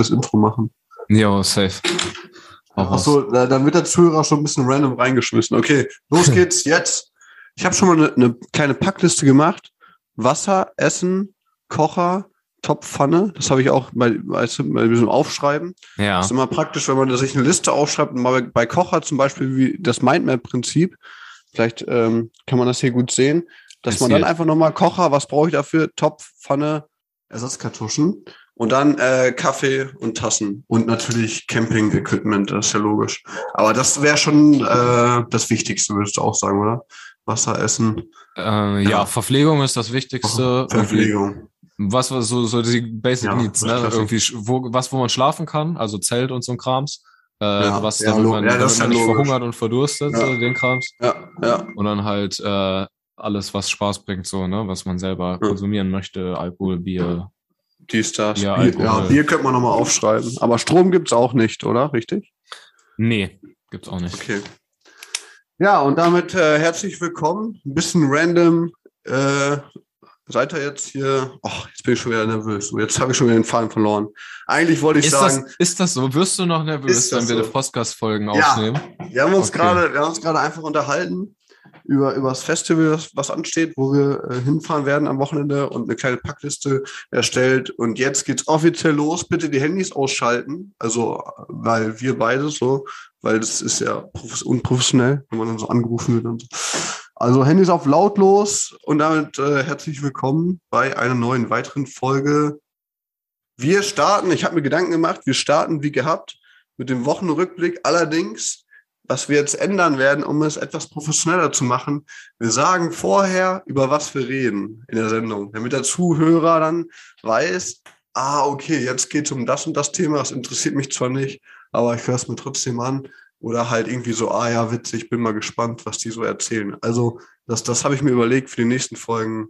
das Intro machen. Ja, safe. Achso, da, dann wird der Zuhörer schon ein bisschen random reingeschmissen. Okay, los geht's jetzt. Ich habe schon mal eine, eine kleine Packliste gemacht. Wasser, Essen, Kocher, Topfpfanne. Das habe ich auch bei, weißt du, bei diesem Aufschreiben. Ja. Das ist immer praktisch, wenn man sich eine Liste aufschreibt und mal bei Kocher zum Beispiel wie das Mindmap-Prinzip. Vielleicht ähm, kann man das hier gut sehen, dass man dann einfach nochmal Kocher, was brauche ich dafür? Topf, Pfanne, Ersatzkartuschen und dann äh, Kaffee und Tassen und natürlich Camping-Equipment, das ist ja logisch. Aber das wäre schon äh, das Wichtigste, würdest du auch sagen, oder? Wasser, Essen, Äh, ja. Ja. Verpflegung ist das Wichtigste. Verpflegung. Was war so, so die Basic Ja, Needs, ne? klasse. Irgendwie, wo, was, wo man schlafen kann, also Zelt und so ein Krams. Äh, Ja, was, ja, damit man, ja, damit man nicht logisch. verhungert und verdurstet, so den Krams. Ja, ja. Und dann halt äh, alles, was Spaß bringt, so, ne, was man selber konsumieren möchte, Alkohol, Bier. Dies, das. Ja, Bier, ja. Bier könnte man nochmal aufschreiben. Aber Strom gibt's auch nicht, oder? Richtig? Nee, gibt's auch nicht. Okay. Ja, und damit äh, herzlich willkommen. Ein bisschen random. Äh, seid ihr jetzt hier? Ach, jetzt bin ich schon wieder nervös. Jetzt habe ich schon wieder den Faden verloren. Eigentlich wollte ich Ist sagen, das, ist das so? Wirst du noch nervös, wenn wir so? die Podcast-Folgen Ja. aufnehmen? wir haben uns Okay. gerade, wir haben uns gerade einfach unterhalten über, über das Festival, was ansteht, wo wir äh, hinfahren werden am Wochenende und eine kleine Packliste erstellt. Und jetzt geht's offiziell los. Bitte die Handys ausschalten. Also, weil wir beide so, weil das ist ja profes- unprofessionell, wenn man dann so angerufen wird und so. Also Handys auf lautlos und damit äh, herzlich willkommen bei einer neuen weiteren Folge. Wir starten, ich habe mir Gedanken gemacht, wir starten wie gehabt mit dem Wochenrückblick. Allerdings, was wir jetzt ändern werden, um es etwas professioneller zu machen, wir sagen vorher, über was wir reden in der Sendung, damit der Zuhörer dann weiß, ah, okay, jetzt geht es um das und das Thema, das interessiert mich zwar nicht, aber ich höre es mir trotzdem an. Oder halt irgendwie so, ah ja, witzig, bin mal gespannt, was die so erzählen. Also, das, das habe ich mir überlegt für die nächsten Folgen.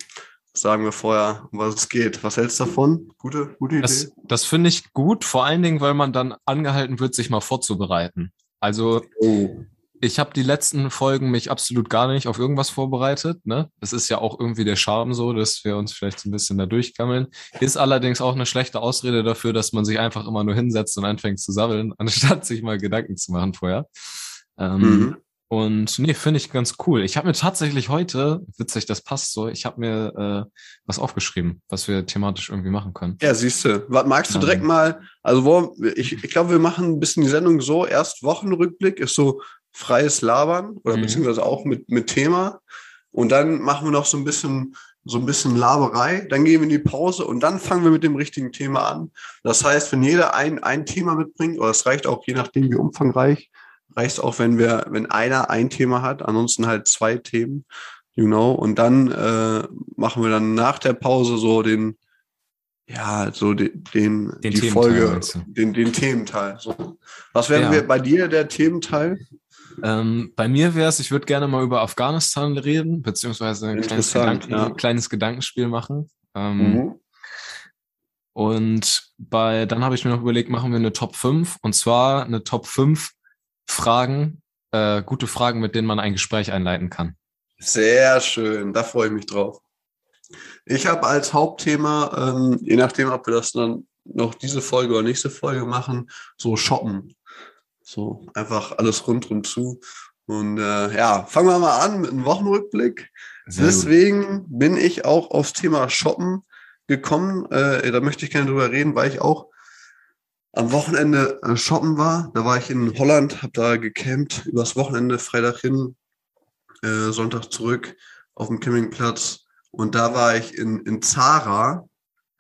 Sagen wir vorher, um was es geht. Was hältst du davon? Gute, gute Idee. Das, das finde ich gut, vor allen Dingen, weil man dann angehalten wird, sich mal vorzubereiten. Also oh. ich habe die letzten Folgen mich absolut gar nicht auf irgendwas vorbereitet. Ne? Das ist ja auch irgendwie der Charme so, dass wir uns vielleicht ein bisschen da durchgammeln. Ist allerdings auch eine schlechte Ausrede dafür, dass man sich einfach immer nur hinsetzt und anfängt zu sammeln, anstatt sich mal Gedanken zu machen vorher. Ähm, Mhm. Und nee, finde ich ganz cool. Ich habe mir tatsächlich heute, witzig, das passt so, ich habe mir äh, was aufgeschrieben, was wir thematisch irgendwie machen können. Ja, siehst du. Was magst du Ähm. direkt mal, also wo, ich, ich glaube, wir machen ein bisschen die Sendung so, erst Wochenrückblick ist so freies Labern oder Mhm. beziehungsweise auch mit, mit Thema. Und dann machen wir noch so ein bisschen, so ein bisschen Laberei, dann gehen wir in die Pause und dann fangen wir mit dem richtigen Thema an. Das heißt, wenn jeder ein, ein Thema mitbringt, oder es reicht auch je nachdem, wie umfangreich, reicht es auch, wenn wir, wenn einer ein Thema hat, ansonsten halt zwei Themen, you know, und dann äh, machen wir dann nach der Pause so den, ja, so den, den, Den die Folge, den, den Thementeil. So. Was wäre Ja. wir bei dir der Thementeil? Ähm, bei mir wäre es, ich würde gerne mal über Afghanistan reden, beziehungsweise ein kleines, Gedanken, ja. ein kleines Gedankenspiel machen. Ähm, Mhm. Und bei, dann habe ich mir noch überlegt, machen wir eine Top 5 und zwar eine Top 5 Fragen, äh, gute Fragen, mit denen man ein Gespräch einleiten kann. Sehr schön, da freue ich mich drauf. Ich habe als Hauptthema, ähm, je nachdem, ob wir das dann noch diese Folge oder nächste Folge machen, so shoppen. So einfach alles rundrum zu. Und äh, ja, fangen wir mal an mit einem Wochenrückblick. Sehr gut. Deswegen bin ich auch aufs Thema Shoppen gekommen. Äh, da möchte ich gerne drüber reden, weil ich auch am Wochenende äh, shoppen war. Da war ich in Holland, habe da gecampt, übers Wochenende, Freitag hin, äh, Sonntag zurück auf dem Campingplatz. Und da war ich in, in Zara,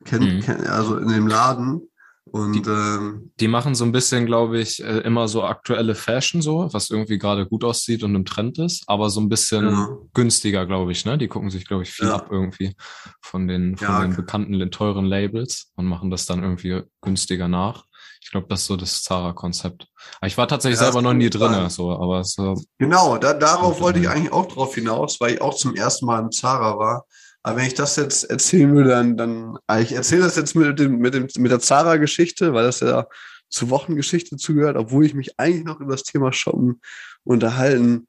kennt, Mhm. kennt, also in dem Laden. Und ähm, Die machen so ein bisschen, glaube ich, äh, immer so aktuelle Fashion so, was irgendwie gerade gut aussieht und im Trend ist, aber so ein bisschen Ja. günstiger, glaube ich, ne? Die gucken sich, glaube ich, viel Ja. ab irgendwie von den, von Ja, den bekannten, teuren Labels und machen das dann irgendwie günstiger nach. Ich glaube, das ist so das Zara-Konzept. Ich war tatsächlich Ja, selber noch nie drinne, sein. so, aber so, Genau, da, darauf wollte ich eigentlich auch drauf hinaus, weil ich auch zum ersten Mal in Zara war. Aber wenn ich das jetzt erzählen würde, dann, dann ah, ich erzähle das jetzt mit, dem, mit, dem, mit der Zara-Geschichte, weil das ja zur Wochengeschichte zugehört, obwohl ich mich eigentlich noch über das Thema Shoppen unterhalten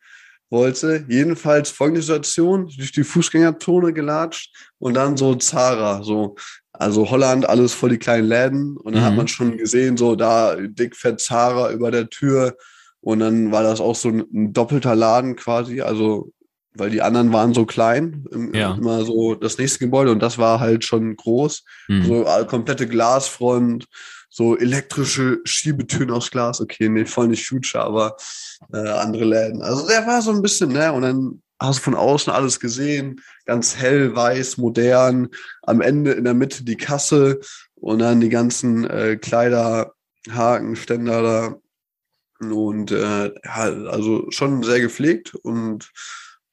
wollte. Jedenfalls folgende Situation, durch die Fußgängerzone gelatscht und dann so Zara, so, also Holland, alles voll die kleinen Läden. Und dann mhm. hat man schon gesehen, so da dick fett Zara über der Tür. Und dann war das auch so ein, ein doppelter Laden quasi, also weil die anderen waren so klein, ja. immer so das nächste Gebäude und das war halt schon groß, mhm. so komplette Glasfront, so elektrische Schiebetüren aus Glas, okay, nee, voll nicht Future, aber äh, andere Läden. Also der war so ein bisschen, ne, und dann hast von außen alles gesehen, ganz hell, weiß, modern, am Ende in der Mitte die Kasse und dann die ganzen äh, Kleiderhaken, Ständer da und äh, ja, also schon sehr gepflegt und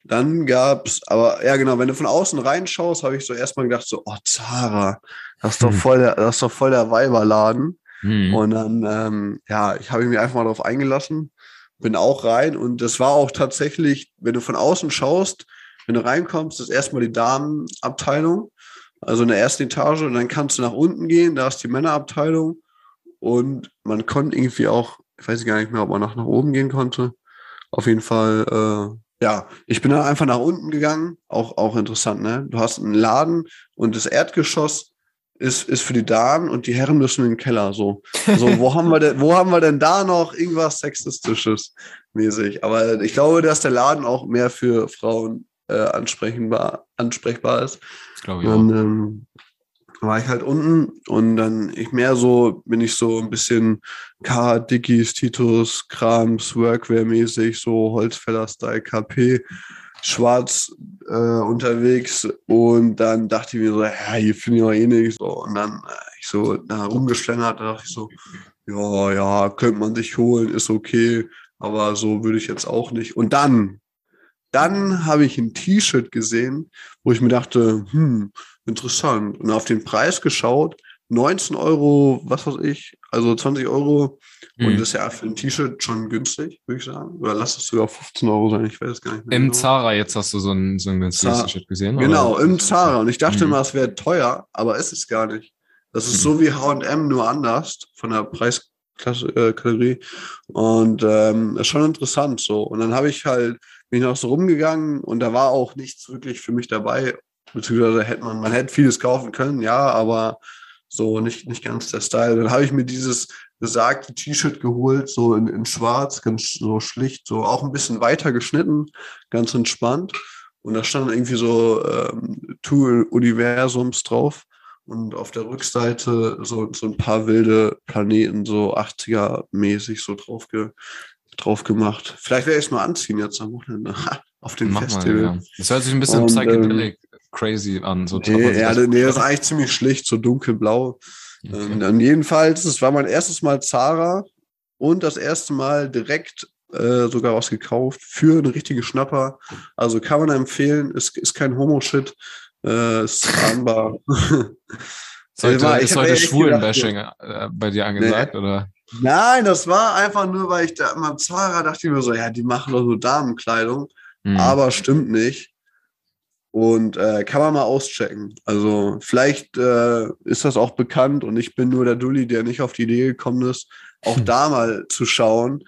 dann gab's, aber ja genau, wenn du von außen reinschaust, habe ich so erstmal gedacht so, oh Zara, das ist doch hm. voll der, das ist doch voll der Weiberladen. Mhm. Und dann, ähm, ja, ich habe mich einfach mal darauf eingelassen, bin auch rein und das war auch tatsächlich, wenn du von außen schaust, wenn du reinkommst, ist erstmal die Damenabteilung, also in der ersten Etage und dann kannst du nach unten gehen, da ist die Männerabteilung und man konnte irgendwie auch, ich weiß gar nicht mehr, ob man noch nach oben gehen konnte. Auf jeden Fall, äh, ja, ich bin dann einfach nach unten gegangen. Auch, auch interessant, ne? Du hast einen Laden und das Erdgeschoss ist, ist für die Damen und die Herren müssen in den Keller. So, so wo haben wir denn, wo haben wir denn da noch irgendwas Sexistisches mäßig? Aber ich glaube, dass der Laden auch mehr für Frauen äh, ansprechbar, ansprechbar ist. Das glaube ich und, auch. Ähm, war ich halt unten und dann ich mehr so, bin ich so ein bisschen K, Dickies, Titus, Krams, Workwear-mäßig, so Holzfäller-Style, KP, schwarz äh, unterwegs und dann dachte ich mir so, ja, hier finde ich auch eh nichts. So, und dann äh, ich so da rumgeschlängert, da dachte ich so, ja, ja, könnte man sich holen, ist okay, aber so würde ich jetzt auch nicht. Und dann, dann habe ich ein T-Shirt gesehen, wo ich mir dachte, hm, interessant. Und auf den Preis geschaut, 19 Euro, was weiß ich, also 20 Euro. Mhm. Und das ist ja für ein T-Shirt schon günstig, würde ich sagen. Oder lass es sogar 15 Euro sein, ich weiß es gar nicht mehr. Im genau. Zara jetzt hast du so ein, so ein günstiges T-Shirt gesehen? Genau, oder? im Zara. Und ich dachte mhm. immer, es wäre teuer, aber es ist gar nicht. Das ist mhm. so wie H&M, nur anders von der Preiskategorie. Äh, und ähm, ist schon interessant so. Und dann habe ich halt, bin ich noch so rumgegangen und da war auch nichts wirklich für mich dabei, beziehungsweise hätte man, man hätte vieles kaufen können, ja, aber so nicht, nicht ganz der Style. Dann habe ich mir dieses besagte T-Shirt geholt, so in, in schwarz, ganz so schlicht, so auch ein bisschen weiter geschnitten, ganz entspannt. Und da stand irgendwie so ähm, Two Universums drauf und auf der Rückseite so, so ein paar wilde Planeten, so 80er-mäßig so drauf, ge, drauf gemacht. Vielleicht werde ich es mal anziehen jetzt am Wochenende auf dem Mach Festival. Mal, ja. Das hört sich ein bisschen und, psychedelic crazy an. So nee, ja, nee, das ist eigentlich ziemlich schlicht, so dunkelblau. Okay. Ähm, jedenfalls, es war mein erstes Mal Zara und das erste Mal direkt äh, sogar was gekauft für eine richtige Schnapper. Also kann man empfehlen, ist, ist kein Homo-Shit, äh, ist zahnbar. Sollte, also, ist heute Schwulenbashing äh, bei dir angesagt, nee. oder? Nein, das war einfach nur, weil ich da immer Zara dachte ich mir so, ja, die machen doch so Damenkleidung. Mhm. Aber stimmt nicht. Und äh, kann man mal auschecken. Also vielleicht äh, ist das auch bekannt und ich bin nur der Dulli, der nicht auf die Idee gekommen ist, auch hm. da mal zu schauen.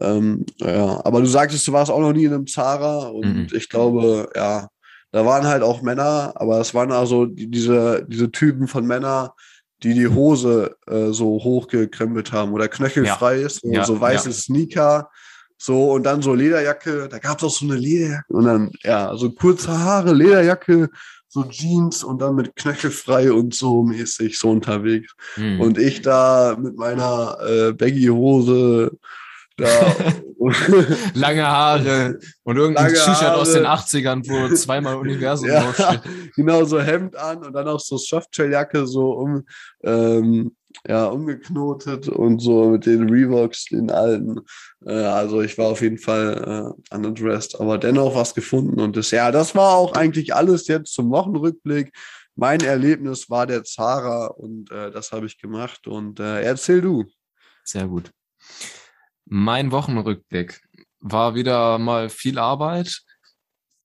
Ähm, ja, aber du sagtest, du warst auch noch nie in einem Zara und mhm. ich glaube, ja, da waren halt auch Männer, aber es waren also die, diese, diese Typen von Männern, die die Hose äh, so hochgekrempelt haben oder knöchelfrei ja. ist, so, ja, so weiße. Sneaker so, und dann so Lederjacke, da gab es auch so eine Lederjacke und dann, ja, so kurze Haare, Lederjacke, so Jeans und dann mit knöchelfrei und so mäßig so unterwegs. Hm. Und ich da mit meiner äh, Baggy-Hose, da. Lange Haare und irgendein T-Shirt aus den 80ern, wo zweimal Universum ja, draufsteht. Genau, so Hemd an und dann auch so Softshelljacke so um, ähm, ja, umgeknotet und so mit den Revoks, den alten. Äh, also ich war auf jeden Fall äh, unaddressed, aber dennoch was gefunden. Und das, ja, das war auch eigentlich alles jetzt zum Wochenrückblick. Mein Erlebnis war der Zara und äh, das habe ich gemacht. Und äh, erzähl du. Sehr gut. Mein Wochenrückblick war wieder mal viel Arbeit,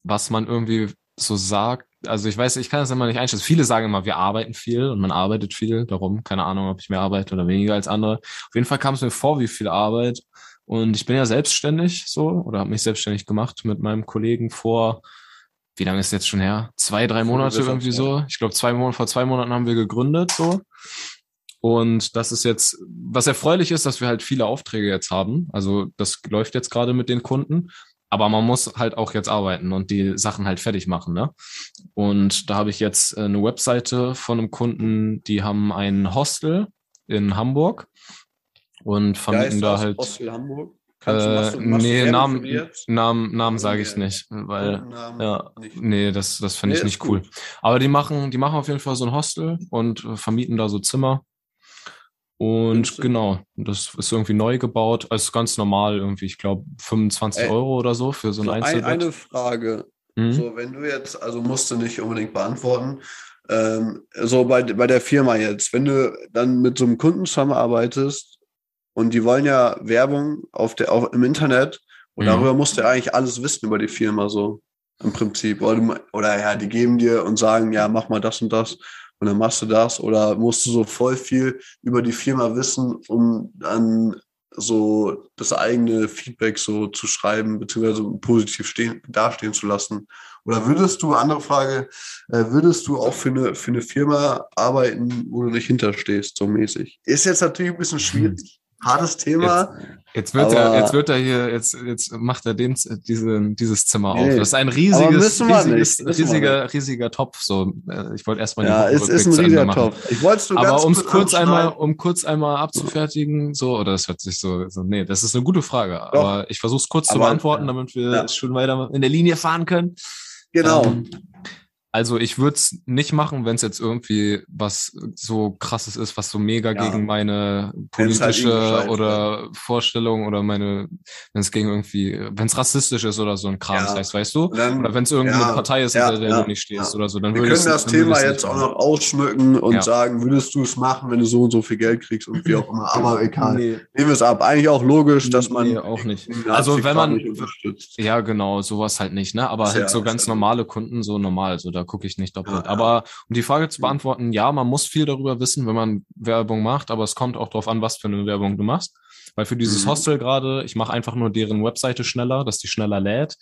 was man irgendwie so sagt, also ich weiß, ich kann das immer nicht einschätzen. Viele sagen immer, wir arbeiten viel und man arbeitet viel. Darum, keine Ahnung, ob ich mehr arbeite oder weniger als andere. Auf jeden Fall kam es mir vor wie viel Arbeit. Und ich bin ja selbstständig so oder habe mich selbstständig gemacht mit meinem Kollegen vor, wie lange ist jetzt schon her? Zwei, drei Monate irgendwie so. Ich glaube, zwei Monate, vor zwei Monaten haben wir gegründet so. Und das ist jetzt, was erfreulich ist, dass wir halt viele Aufträge jetzt haben. Also das läuft jetzt gerade mit den Kunden. Aber man muss halt auch jetzt arbeiten und die Sachen halt fertig machen. Ne? Und da habe ich jetzt eine Webseite von einem Kunden, die haben ein Hostel in Hamburg und vermieten da halt. Hostel Hamburg? Äh, nee, Namen, Namen, Namen sage ich nicht, weil ja, nicht. nee, das, das finde nee, ich nicht cool. Gut. Aber die machen, die machen auf jeden Fall so ein Hostel und äh, vermieten da so Zimmer und genau, das ist irgendwie neu gebaut, also ganz normal irgendwie, ich glaube 25 Ey, Euro oder so für so ein Einzelbett. Eine Frage, mhm. so wenn du jetzt, also musst du nicht unbedingt beantworten, ähm, so bei, bei der Firma jetzt, wenn du dann mit so einem Kunden zusammenarbeitest und die wollen ja Werbung auf der, auch im Internet und mhm. darüber musst du ja eigentlich alles wissen über die Firma so im Prinzip. Oder, oder ja, die geben dir und sagen, ja, mach mal das und das und dann machst du das oder musst du so voll viel über die Firma wissen, um dann so das eigene Feedback so zu schreiben, beziehungsweise positiv stehen, dastehen zu lassen? Oder würdest du, andere Frage, äh, würdest du auch für eine, für eine Firma arbeiten, wo du nicht hinterstehst, so mäßig? Ist jetzt natürlich ein bisschen schwierig hartes Thema. Jetzt, jetzt wird er, jetzt wird er hier, jetzt, jetzt macht er den, diese, dieses Zimmer nee, auf. Das ist ein riesiges, riesiges riesiger, riesiger Topf. So, äh, ich wollte erstmal ja, es ist ein riesiger Topf. Ich wollte du Aber um es kurz einmal, um kurz einmal abzufertigen, so, oder das hört sich so, so nee, das ist eine gute Frage. Doch. Aber ich versuche es kurz Aber, zu beantworten, damit wir ja. schon weiter in der Linie fahren können. Genau. Ähm, also ich würde es nicht machen, wenn es jetzt irgendwie was so krasses ist, was so mega ja. gegen meine halt politische halt oder Vorstellung oder meine, wenn es gegen irgendwie, wenn es rassistisch ist oder so ein Kram ja. heißt, weißt du? Dann, oder wenn es irgendeine ja, Partei ist, hinter der du nicht stehst oder so, dann würde ich. Wir können das Thema jetzt auch noch ausschmücken und sagen, würdest du es machen, wenn du so und so viel Geld kriegst und wie auch immer. Aber egal. Nee. Nehmen wir es ab. Eigentlich auch logisch, dass man. Nee, auch nicht. Also wenn man. Ja, genau, sowas halt nicht, ne? Aber halt so ganz normale Kunden, so normal, so da gucke ich nicht doppelt. Ja, aber um die Frage zu beantworten, ja, man muss viel darüber wissen, wenn man Werbung macht, aber es kommt auch darauf an, was für eine Werbung du machst. Weil für dieses mhm. Hostel gerade, ich mache einfach nur deren Webseite schneller, dass die schneller lädt.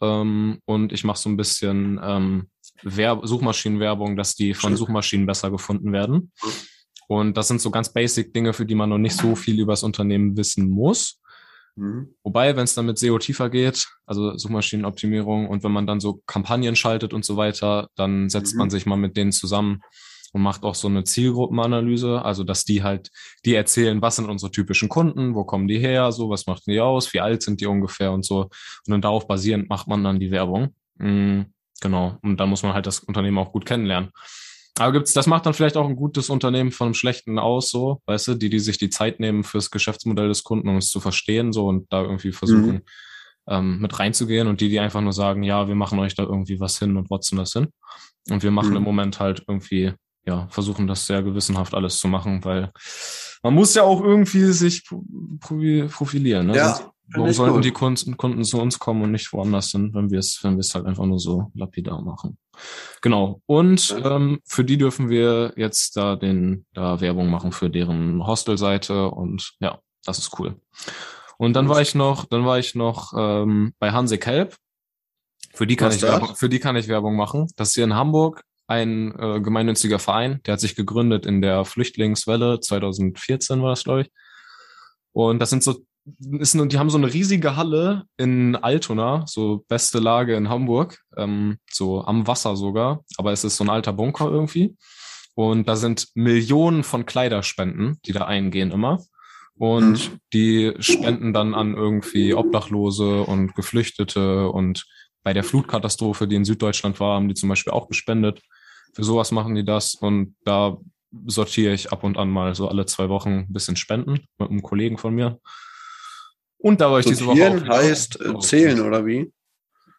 Ähm, und ich mache so ein bisschen ähm, Werb Suchmaschinenwerbung, dass die von Suchmaschinen besser gefunden werden. Und das sind so ganz basic Dinge, für die man noch nicht so viel über das Unternehmen wissen muss. Mhm. Wobei, wenn es dann mit SEO tiefer geht, also Suchmaschinenoptimierung und wenn man dann so Kampagnen schaltet und so weiter, dann setzt mhm. man sich mal mit denen zusammen und macht auch so eine Zielgruppenanalyse, also dass die halt, die erzählen, was sind unsere typischen Kunden, wo kommen die her, so, was macht die aus, wie alt sind die ungefähr und so. Und dann darauf basierend macht man dann die Werbung. Mhm, genau. Und dann muss man halt das Unternehmen auch gut kennenlernen. Aber gibt's, das macht dann vielleicht auch ein gutes Unternehmen von einem schlechten aus, so, weißt du, die, die sich die Zeit nehmen fürs Geschäftsmodell des Kunden, um es zu verstehen, so und da irgendwie versuchen, mhm. ähm, mit reinzugehen und die, die einfach nur sagen, ja, wir machen euch da irgendwie was hin und wotzen das hin. Und wir machen mhm. im Moment halt irgendwie, ja, versuchen das sehr gewissenhaft alles zu machen, weil man muss ja auch irgendwie sich profilieren, ne? Ja. Sonst, Warum sollten gut. die Kunden, Kunden zu uns kommen und nicht woanders hin, wenn wir es, wenn wir es halt einfach nur so lapidar machen? Genau. Und ähm, für die dürfen wir jetzt da den da Werbung machen für deren Hostelseite und ja, das ist cool. Und dann war ich noch, dann war ich noch ähm, bei Hanse Kelp. Für die kann Was ich Werbung, für die kann ich Werbung machen. Das ist hier in Hamburg ein äh, gemeinnütziger Verein, der hat sich gegründet in der Flüchtlingswelle 2014 war das glaube ich. Und das sind so ist, die haben so eine riesige Halle in Altona, so beste Lage in Hamburg, ähm, so am Wasser sogar, aber es ist so ein alter Bunker irgendwie. Und da sind Millionen von Kleiderspenden, die da eingehen immer. Und mhm. die spenden dann an irgendwie Obdachlose und Geflüchtete und bei der Flutkatastrophe, die in Süddeutschland war, haben die zum Beispiel auch gespendet. Für sowas machen die das und da sortiere ich ab und an mal so alle zwei Wochen ein bisschen Spenden mit einem Kollegen von mir. Und da war ich diese Woche auch. heißt äh, zählen oder wie?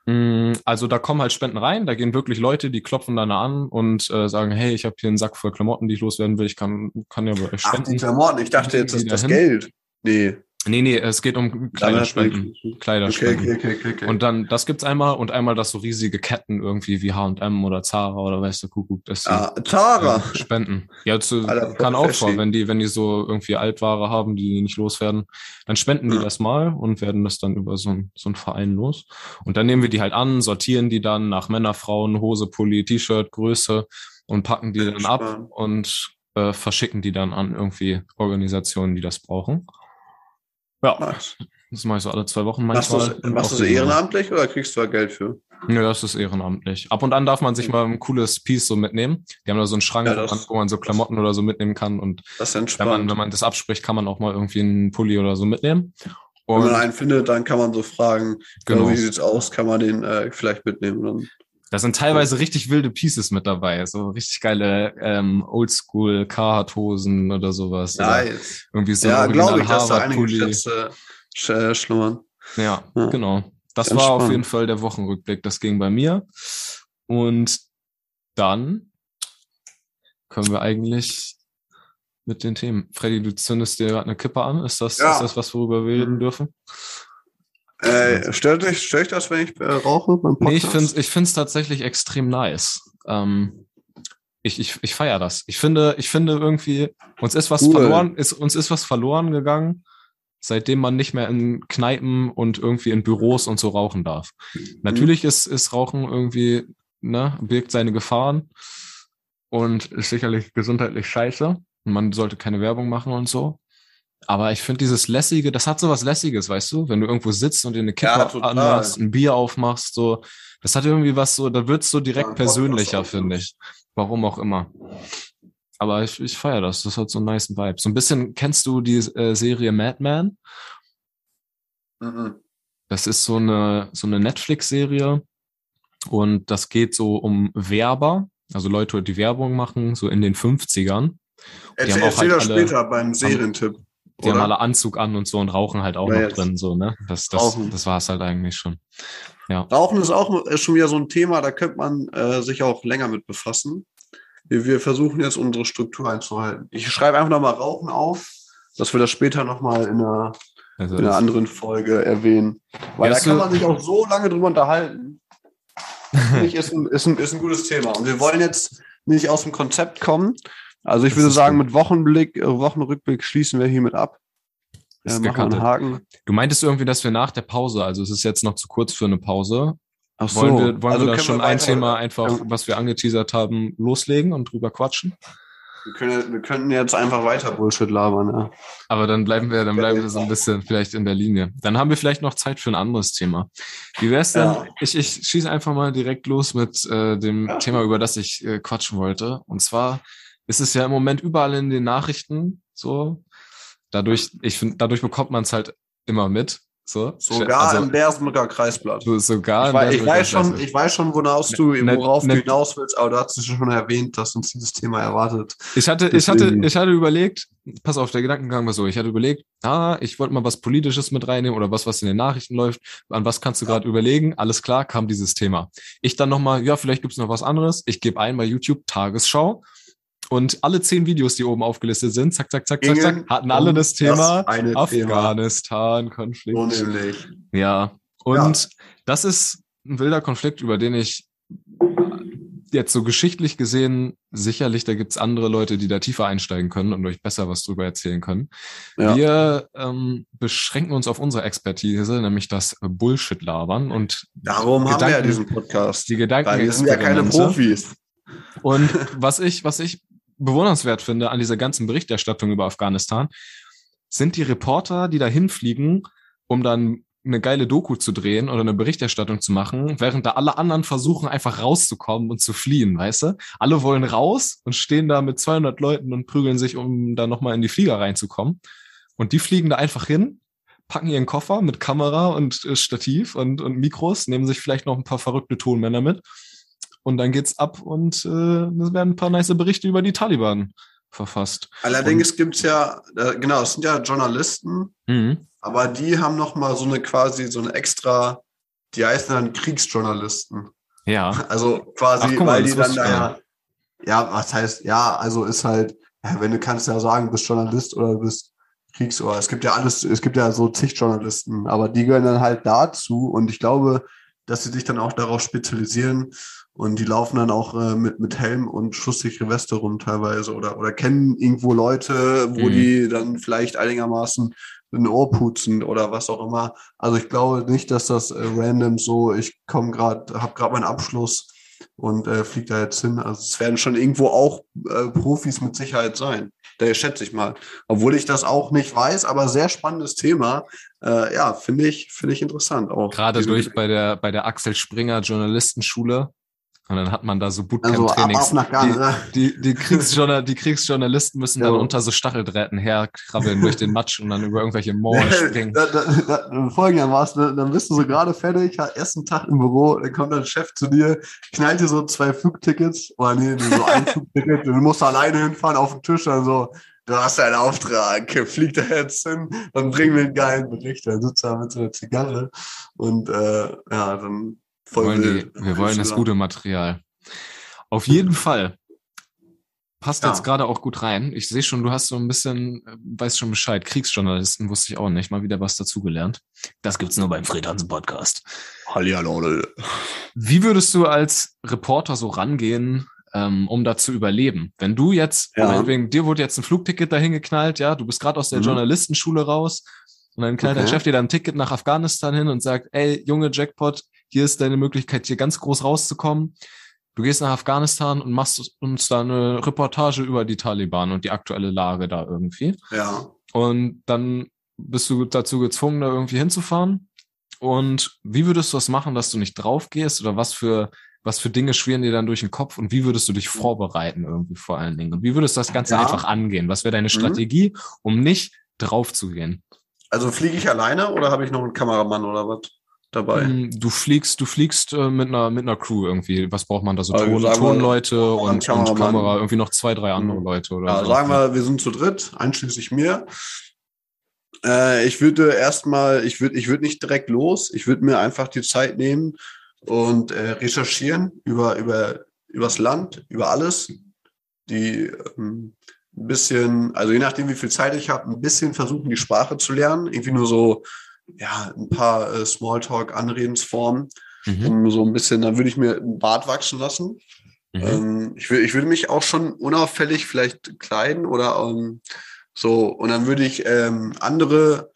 Mm, also da kommen halt Spenden rein, da gehen wirklich Leute, die klopfen dann an und äh, sagen, hey, ich habe hier einen Sack voll Klamotten, die ich loswerden will, ich kann, kann ja bei euch spenden. Ach, die Klamotten, ich dachte jetzt, das ist das Geld. Nee. Nee, nee, es geht um Kleiderspenden. Kleiderspenden. Okay, okay, okay, okay. Und dann, das gibt's einmal und einmal das so riesige Ketten irgendwie wie H&M oder Zara oder weißt du, Kuckuck, dass sie ah, Zara. Äh, spenden. Ja, zu, Alter, kann auch vor, wenn die, wenn die so irgendwie Altware haben, die nicht loswerden, dann spenden die ja. das mal und werden das dann über so ein, so ein Verein los. Und dann nehmen wir die halt an, sortieren die dann nach Männer, Frauen, Hose, Pulli, T-Shirt, Größe und packen die dann ab und äh, verschicken die dann an irgendwie Organisationen, die das brauchen. Ja. Nice. Das mache ich so alle zwei Wochen manchmal. Machst du, machst du das ehrenamtlich oder kriegst du da Geld für? Ja, das ist ehrenamtlich. Ab und an darf man sich mal ein cooles Piece so mitnehmen. Die haben da so einen Schrank, ja, das, wo man so Klamotten oder so mitnehmen kann. Und das wenn man, wenn man das abspricht, kann man auch mal irgendwie einen Pulli oder so mitnehmen. Und wenn man einen findet, dann kann man so fragen, genau. wie sieht's aus, kann man den äh, vielleicht mitnehmen. Dann da sind teilweise richtig wilde Pieces mit dabei, so richtig geile ähm, Oldschool Carhartt-Hosen oder sowas. Nice. Oder irgendwie so ja, glaube ich, dass da einige Schätze äh, schlummern. Ja, ja, genau. Das war spannend. auf jeden Fall der Wochenrückblick. Das ging bei mir. Und dann können wir eigentlich mit den Themen. Freddy, du zündest dir gerade eine Kippe an. Ist das, ja. ist das was, worüber wir reden dürfen? Äh, stört, dich, stört dich das, wenn ich äh, rauche beim Podcast? Nee, ich finde es ich find's tatsächlich extrem nice. Ähm, ich, ich, ich feiere das. Ich finde, ich finde irgendwie, uns ist was cool. verloren, ist, uns ist was verloren gegangen, seitdem man nicht mehr in Kneipen und irgendwie in Büros und so rauchen darf. Mhm. Natürlich ist, ist Rauchen irgendwie, ne, birgt seine Gefahren und ist sicherlich gesundheitlich scheiße. Man sollte keine Werbung machen und so. Aber ich finde dieses lässige, das hat so was lässiges, weißt du, wenn du irgendwo sitzt und dir eine Kippe ja, anmachst, ein Bier aufmachst, so, das hat irgendwie was so, da wird's so direkt ja, persönlicher, finde ich. Warum auch immer. Aber ich, ich feiere das, das hat so einen nice Vibe. So ein bisschen, kennst du die äh, Serie Madman? Mhm. Das ist so eine, so eine Netflix-Serie und das geht so um Werber, also Leute, die Werbung machen, so in den 50ern. Erzähl, erzähl halt das später beim Serientipp. Die Oder? haben alle Anzug an und so und rauchen halt auch ja, noch drin, so, ne? Das, das, das war es halt eigentlich schon. Ja. Rauchen ist auch ist schon wieder so ein Thema, da könnte man äh, sich auch länger mit befassen. Wir, wir versuchen jetzt unsere Struktur einzuhalten. Ich schreibe einfach nochmal Rauchen auf, dass wir das später nochmal in einer, also in einer anderen Folge erwähnen. Weil da kann man sich auch so lange drüber unterhalten. ist, ein, ist, ein, ist ein gutes Thema. Und wir wollen jetzt nicht aus dem Konzept kommen, also ich das würde sagen, gut. mit Wochenblick, äh, Wochenrückblick schließen wir hiermit ab. Ja, machen einen Haken. Du meintest irgendwie, dass wir nach der Pause, also es ist jetzt noch zu kurz für eine Pause. Ach so. Wollen wir, wollen also wir da schon wir ein Thema einfach, was wir angeteasert haben, loslegen und drüber quatschen? Wir, können, wir könnten jetzt einfach weiter Bullshit labern, ja. Aber dann bleiben wir, dann bleiben wir so ein bisschen vielleicht in der Linie. Dann haben wir vielleicht noch Zeit für ein anderes Thema. Wie wär's denn? Ja. Ich, ich schieße einfach mal direkt los mit äh, dem ja. Thema, über das ich äh, quatschen wollte. Und zwar ist es ja im Moment überall in den Nachrichten so. Dadurch, ich finde, dadurch bekommt man es halt immer mit. So. Sogar also, im Bersburger Kreisblatt. Sogar ich, weiß, ich weiß schon, ich weiß schon, worauf du, worauf ne, du hinaus willst, aber du hast es schon erwähnt, dass uns dieses Thema erwartet. Ich hatte, ich hatte, ich hatte überlegt, pass auf, der Gedankengang war so, ich hatte überlegt, ah, ich wollte mal was Politisches mit reinnehmen oder was, was in den Nachrichten läuft. An was kannst du gerade ja. überlegen? Alles klar, kam dieses Thema. Ich dann nochmal, ja, vielleicht gibt's noch was anderes. Ich gebe ein bei YouTube Tagesschau und alle zehn Videos, die oben aufgelistet sind, zack, zack, zack, zack, zack, hatten alle das Thema das Afghanistan-Konflikt. Unheimlich. Ja. Und ja. das ist ein wilder Konflikt, über den ich jetzt so geschichtlich gesehen, sicherlich, da gibt's andere Leute, die da tiefer einsteigen können und euch besser was drüber erzählen können. Ja. Wir ähm, beschränken uns auf unsere Expertise, nämlich das Bullshit-Labern und Darum Gedanken, haben wir ja diesen Podcast. Die Gedanken. Weil wir sind ja keine Profis. Und was ich, was ich bewundernswert finde an dieser ganzen Berichterstattung über Afghanistan, sind die Reporter, die da hinfliegen, um dann eine geile Doku zu drehen oder eine Berichterstattung zu machen, während da alle anderen versuchen, einfach rauszukommen und zu fliehen, weißt du? Alle wollen raus und stehen da mit 200 Leuten und prügeln sich, um da nochmal in die Flieger reinzukommen. Und die fliegen da einfach hin, packen ihren Koffer mit Kamera und äh, Stativ und, und Mikros, nehmen sich vielleicht noch ein paar verrückte Tonmänner mit und dann geht's ab und äh, es werden ein paar nice Berichte über die Taliban verfasst. Allerdings und, gibt's ja, äh, genau, es sind ja Journalisten, mhm. aber die haben noch mal so eine quasi so eine extra, die heißen dann Kriegsjournalisten. Ja. Also quasi, Ach, mal, weil die dann da ja, ja, was heißt, ja, also ist halt, ja, wenn du kannst ja sagen, du bist Journalist oder du bist Kriegs- oder es gibt ja alles, es gibt ja so zig Journalisten, aber die gehören dann halt dazu und ich glaube, dass sie sich dann auch darauf spezialisieren und die laufen dann auch äh, mit, mit Helm und schusssichere Weste rum teilweise oder, oder kennen irgendwo Leute, wo Mhm. die dann vielleicht einigermaßen ein Ohr putzen oder was auch immer. Also ich glaube nicht, dass das äh, random so, ich komme gerade, habe gerade meinen Abschluss und äh, fliege da jetzt hin. Also es werden schon irgendwo auch äh, Profis mit Sicherheit sein. Da schätze ich mal. Obwohl ich das auch nicht weiß, aber sehr spannendes Thema. Äh, ja, finde ich, finde ich interessant auch. Gerade durch bei der, bei der Axel Springer Journalistenschule. Und dann hat man da so also Bootcamp-Trainings. nach Ghana. ne? die, die, Kriegsjournal die Kriegsjournalisten müssen dann Ja. unter so Stacheldrähten herkrabbeln durch den Matsch und dann über irgendwelche Mauern springen. Da, da, da, folgendermaßen, ne, dann bist du so gerade fertig, hast ersten Tag im Büro, dann kommt dein Chef zu dir, knallt dir so zwei Flugtickets, oder nee, nee, so ein Flugticket, du musst alleine hinfahren auf den Tisch, dann so, du hast einen Auftrag, flieg da jetzt hin, dann bring mir einen geilen Bericht, dann sitzt er mit so einer Zigarre und äh, ja, dann Wir voll wollen, die, wir wollen das gute Material. Auf jeden Fall. Passt Ja. jetzt gerade auch gut rein. Ich sehe schon, du hast so ein bisschen, äh, weißt schon Bescheid. Kriegsjournalisten wusste ich auch nicht. Mal wieder was dazugelernt. Das gibt's nur beim Fred Hansen Podcast. Hallihallo. Wie würdest du als Reporter so rangehen, ähm, um da zu überleben? Wenn du jetzt, Ja. meinetwegen, dir wurde jetzt ein Flugticket dahin geknallt, ja, du bist gerade aus der Mhm. Journalistenschule raus und dann knallt dein Okay. Chef dir dann ein Ticket nach Afghanistan hin und sagt, ey, Junge Jackpot, hier ist deine Möglichkeit, hier ganz groß rauszukommen. Du gehst nach Afghanistan und machst uns da eine Reportage über die Taliban und die aktuelle Lage da irgendwie. Ja. Und dann bist du dazu gezwungen, da irgendwie hinzufahren. Und wie würdest du das machen, dass du nicht drauf gehst? Oder was für, was für Dinge schwirren dir dann durch den Kopf? Und wie würdest du dich vorbereiten irgendwie vor allen Dingen? Und wie würdest du das Ganze Ja. einfach angehen? Was wäre deine Mhm. Strategie, um nicht drauf zu gehen? Also fliege ich alleine oder habe ich noch einen Kameramann oder was dabei? Mm, Du fliegst, du fliegst äh, mit einer, mit einer Crew irgendwie. Was braucht man da so? Also Ton, sagen wir, Tonleute einen und, und. Kamera, irgendwie noch zwei, drei andere Mhm. Leute oder Ja, so. sagen wir, wir sind zu dritt, einschließlich mir. Äh, ich würde erstmal, ich würde ich würde nicht direkt los. Ich würde mir einfach die Zeit nehmen und äh, recherchieren über, über, übers Land, über alles. Die ähm, ein bisschen, also je nachdem, wie viel Zeit ich habe, ein bisschen versuchen, die Sprache zu lernen. Irgendwie nur so, ja, ein paar äh, Smalltalk-Anredensformen, Mhm. um so ein bisschen, dann würde ich mir einen Bart wachsen lassen. Mhm. Ähm, ich, will, ich würde mich auch schon unauffällig vielleicht kleiden oder ähm, so. Und dann würde ich ähm, andere,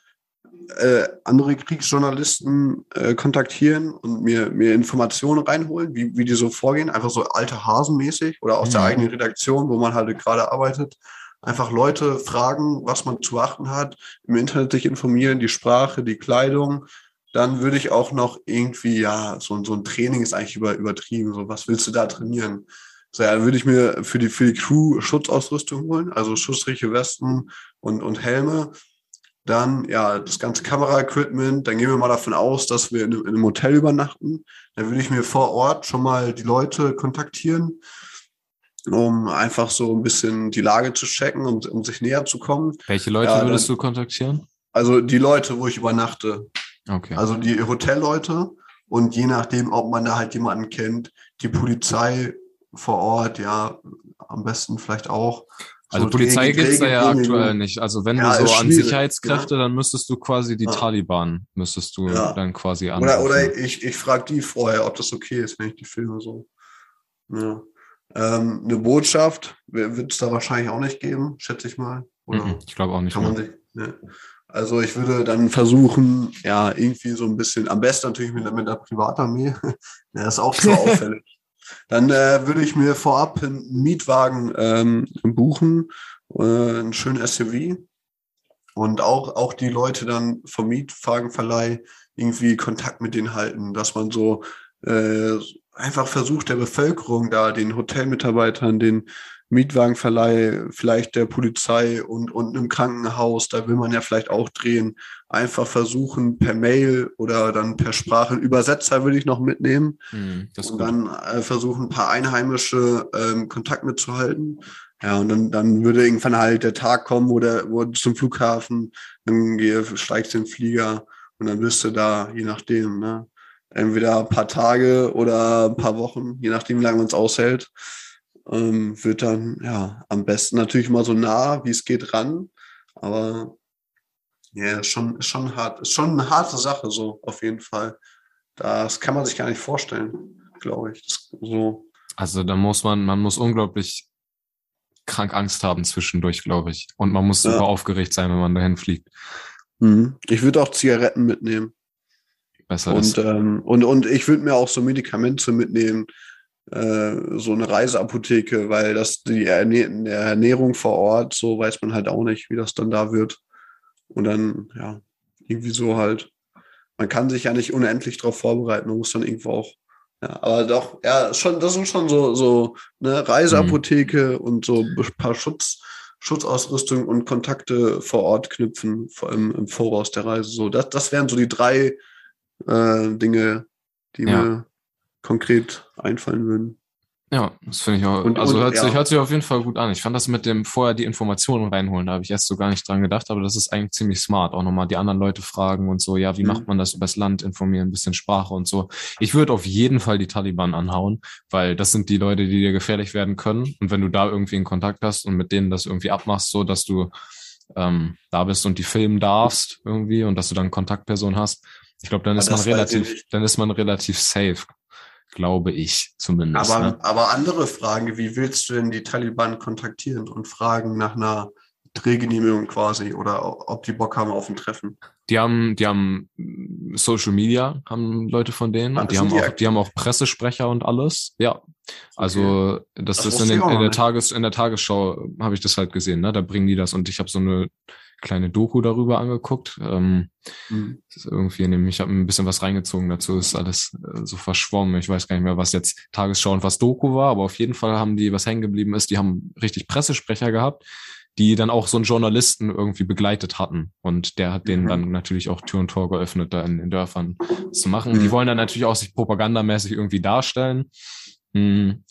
äh, andere Kriegsjournalisten äh, kontaktieren und mir, mir Informationen reinholen, wie, wie die so vorgehen. Einfach so alte Hasenmäßig oder aus der Mhm. eigenen Redaktion, wo man halt gerade arbeitet. Einfach Leute fragen, was man zu achten hat, im Internet sich informieren, die Sprache, die Kleidung, dann würde ich auch noch irgendwie, ja, so, so ein Training ist eigentlich über, übertrieben. So, was willst du da trainieren? So, ja, dann würde ich mir für die, für die Crew Schutzausrüstung holen, also schussreiche Westen und, und Helme. Dann, ja, das ganze Kameraequipment. Dann gehen wir mal davon aus, dass wir in, in einem Hotel übernachten. Dann würde ich mir vor Ort schon mal die Leute kontaktieren, um einfach so ein bisschen die Lage zu checken und um sich näher zu kommen. Welche Leute Ja, würdest dann- du kontaktieren? Also die Leute, wo ich übernachte. Okay. Also die Hotelleute und je nachdem, ob man da halt jemanden kennt, die Polizei vor Ort, ja, am besten vielleicht auch. Also So Polizei Regen- gibt's da ja aktuell nicht. Also wenn Ja, du so an Sicherheitskräfte, dann müsstest du quasi die Ja. Taliban, müsstest du Ja. dann quasi Oder, anrufen. oder ich, ich frage die vorher, ob das okay ist, wenn ich die filme so. Ja. Ähm, eine Botschaft wird es da wahrscheinlich auch nicht geben, schätze ich mal. Oder Mhm, Ich glaube auch nicht kann man sich. Ne. Also ich würde dann versuchen, ja, irgendwie so ein bisschen, am besten natürlich mit, mit der Privatarmee. ja, ist auch zu auffällig. Dann äh, würde ich mir vorab einen Mietwagen ähm, buchen, äh, einen schönen SUV. Und auch, auch die Leute dann vom Mietwagenverleih irgendwie Kontakt mit denen halten, dass man so äh, einfach versucht, der Bevölkerung da, den Hotelmitarbeitern, den Mietwagenverleih, vielleicht der Polizei und, und im Krankenhaus, da will man ja vielleicht auch drehen, einfach versuchen per Mail oder dann per Sprache, Übersetzer würde ich noch mitnehmen ist und dann äh, versuchen, ein paar Einheimische ähm, Kontakt mitzuhalten. Ja, und dann, dann würde irgendwann halt der Tag kommen, wo, der, wo du zum Flughafen, dann geh, steigst den Flieger und dann bist du da, je nachdem, ne? Entweder ein paar Tage oder ein paar Wochen, je nachdem, wie lange man es aushält. Ähm, wird dann, ja, am besten natürlich mal so nah, wie es geht, ran. Aber Ja, schon, schon hart. Ist schon eine harte Sache, so auf jeden Fall. Das kann man sich gar nicht vorstellen, glaube ich. So. Also da muss man, man muss unglaublich krank Angst haben zwischendurch, glaube ich. Und man muss Ja. super aufgeregt sein, wenn man dahin fliegt. Mhm. Ich würde auch Zigaretten mitnehmen. Besser. Und, ähm, und, und ich würde mir auch so Medikamente mitnehmen, äh, so eine Reiseapotheke, weil das die Erne der Ernährung vor Ort, so weiß man halt auch nicht, wie das dann da wird. Und dann, ja, irgendwie so halt. Man kann sich ja nicht unendlich darauf vorbereiten, man muss dann irgendwo auch, ja, aber doch, ja, schon, das sind schon so, so eine Reiseapotheke und so ein paar Schutz, Schutzausrüstung und Kontakte vor Ort knüpfen, vor allem im Voraus der Reise. So, das, das wären so die drei äh, Dinge, die Ja. mir konkret einfallen würden. Ja, das finde ich auch. Und- also und, hört, sich, ja. hört sich auf jeden Fall gut an. Ich fand das mit dem vorher die Informationen reinholen, da habe ich erst so gar nicht dran gedacht, aber das ist eigentlich ziemlich smart. Auch nochmal die anderen Leute fragen und so, ja, wie Mhm. macht man das übers Land, informieren, ein bisschen Sprache und so. Ich würde auf jeden Fall die Taliban anhauen, weil das sind die Leute, die dir gefährlich werden können. Und wenn du da irgendwie in Kontakt hast und mit denen das irgendwie abmachst, so dass du ähm, da bist und die filmen darfst irgendwie und dass du dann Kontaktperson hast, ich glaube, dann Aber ist man relativ, dann ist man relativ safe, glaube ich zumindest. Aber, ne? aber andere Fragen, wie willst du denn die Taliban kontaktieren und fragen nach einer Drehgenehmigung quasi oder ob die Bock haben auf ein Treffen? Die haben, die haben mm, Social Media, haben Leute von denen Ah, und die haben die auch, die haben auch Pressesprecher und alles. Ja. Also das, Das ist in, den, in der. Tages, in der Tagesschau habe ich das halt gesehen, ne? Da bringen die das und ich habe so eine kleine Doku darüber angeguckt. Ähm, Mhm. ist irgendwie, dem, ich habe ein bisschen was reingezogen dazu, ist alles äh, so verschwommen. Ich weiß gar nicht mehr, was jetzt Tagesschau und was Doku war, aber auf jeden Fall haben die, was hängen geblieben ist, die haben richtig Pressesprecher gehabt, die dann auch so einen Journalisten irgendwie begleitet hatten. Und der hat denen Mhm. dann natürlich auch Tür und Tor geöffnet, da in den Dörfern das zu machen. Mhm. Die wollen dann natürlich auch sich propagandamäßig irgendwie darstellen. Hm.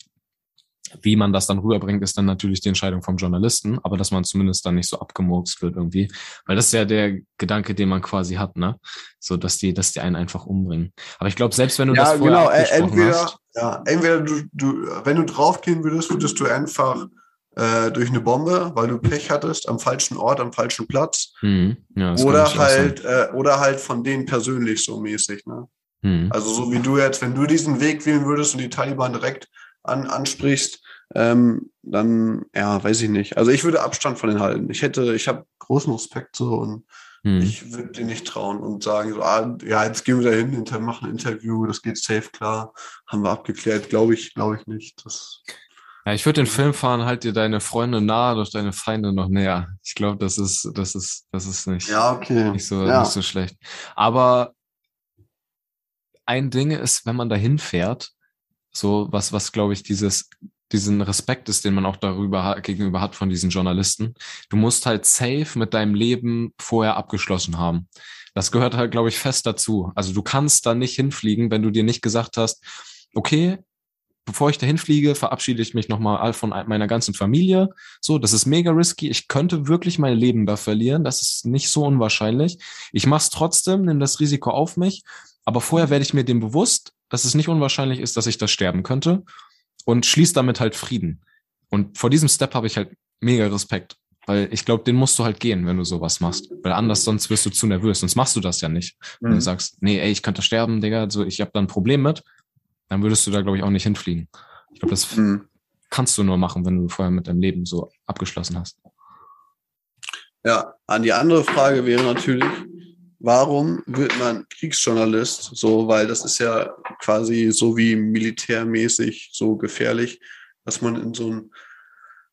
Wie man das dann rüberbringt, ist dann natürlich die Entscheidung vom Journalisten, aber dass man zumindest dann nicht so abgemurkst wird irgendwie. Weil das ist ja der Gedanke, den man quasi hat, ne? So, dass die, dass die einen einfach umbringen. Aber ich glaube, selbst wenn du das Ja, vorher genau. äh, Entweder, hast, ja, entweder du, du, wenn du draufgehen würdest, würdest du einfach äh, durch eine Bombe, weil du Pech hattest, am falschen Ort, am falschen Platz. hm, ja, Oder halt, äh, oder halt von denen persönlich so mäßig. Ne? Hm. Also so wie du jetzt, wenn du diesen Weg wählen würdest und die Taliban direkt an, ansprichst, ähm, dann, ja, weiß ich nicht. Also ich würde Abstand von denen halten. Ich hätte, ich habe großen Respekt so und Hm. ich würde denen nicht trauen und sagen so, ah, ja, jetzt gehen wir da hin, machen ein Interview, das geht safe klar, haben wir abgeklärt. Glaube ich, glaube ich nicht. Das, Ja, ich würde den Film fahren, halt dir deine Freunde nahe, durch deine Feinde noch näher. Ich glaube, das ist, das ist, das ist nicht, ja, okay. nicht so, ja. nicht so schlecht. Aber ein Ding ist, wenn man dahin fährt, so was, was glaube ich dieses, diesen Respekt ist, den man auch darüber gegenüber hat von diesen Journalisten. Du musst halt safe mit deinem Leben vorher abgeschlossen haben. Das gehört halt, glaube ich, fest dazu. Also du kannst da nicht hinfliegen, wenn du dir nicht gesagt hast, okay, bevor ich dahin fliege, verabschiede ich mich nochmal von meiner ganzen Familie. So, das ist mega risky. Ich könnte wirklich mein Leben da verlieren. Das ist nicht so unwahrscheinlich. Ich mache es trotzdem, nehme das Risiko auf mich. Aber vorher werde ich mir dem bewusst, dass es nicht unwahrscheinlich ist, dass ich da sterben könnte und schließe damit halt Frieden. Und vor diesem Step habe ich halt mega Respekt. Weil ich glaube, den musst du halt gehen, wenn du sowas machst. Weil anders sonst wirst du zu nervös. Sonst machst du das ja nicht. Wenn du Mhm. sagst, nee, ey, ich könnte sterben, Digga, so, ich habe da ein Problem mit, dann würdest du da, glaube ich, auch nicht hinfliegen. Ich glaube, das Mhm. kannst du nur machen, wenn du vorher mit deinem Leben so abgeschlossen hast. Ja, an die andere Frage wäre natürlich, warum wird man Kriegsjournalist? So, weil das ist ja quasi so wie militärmäßig so gefährlich, dass man in so einen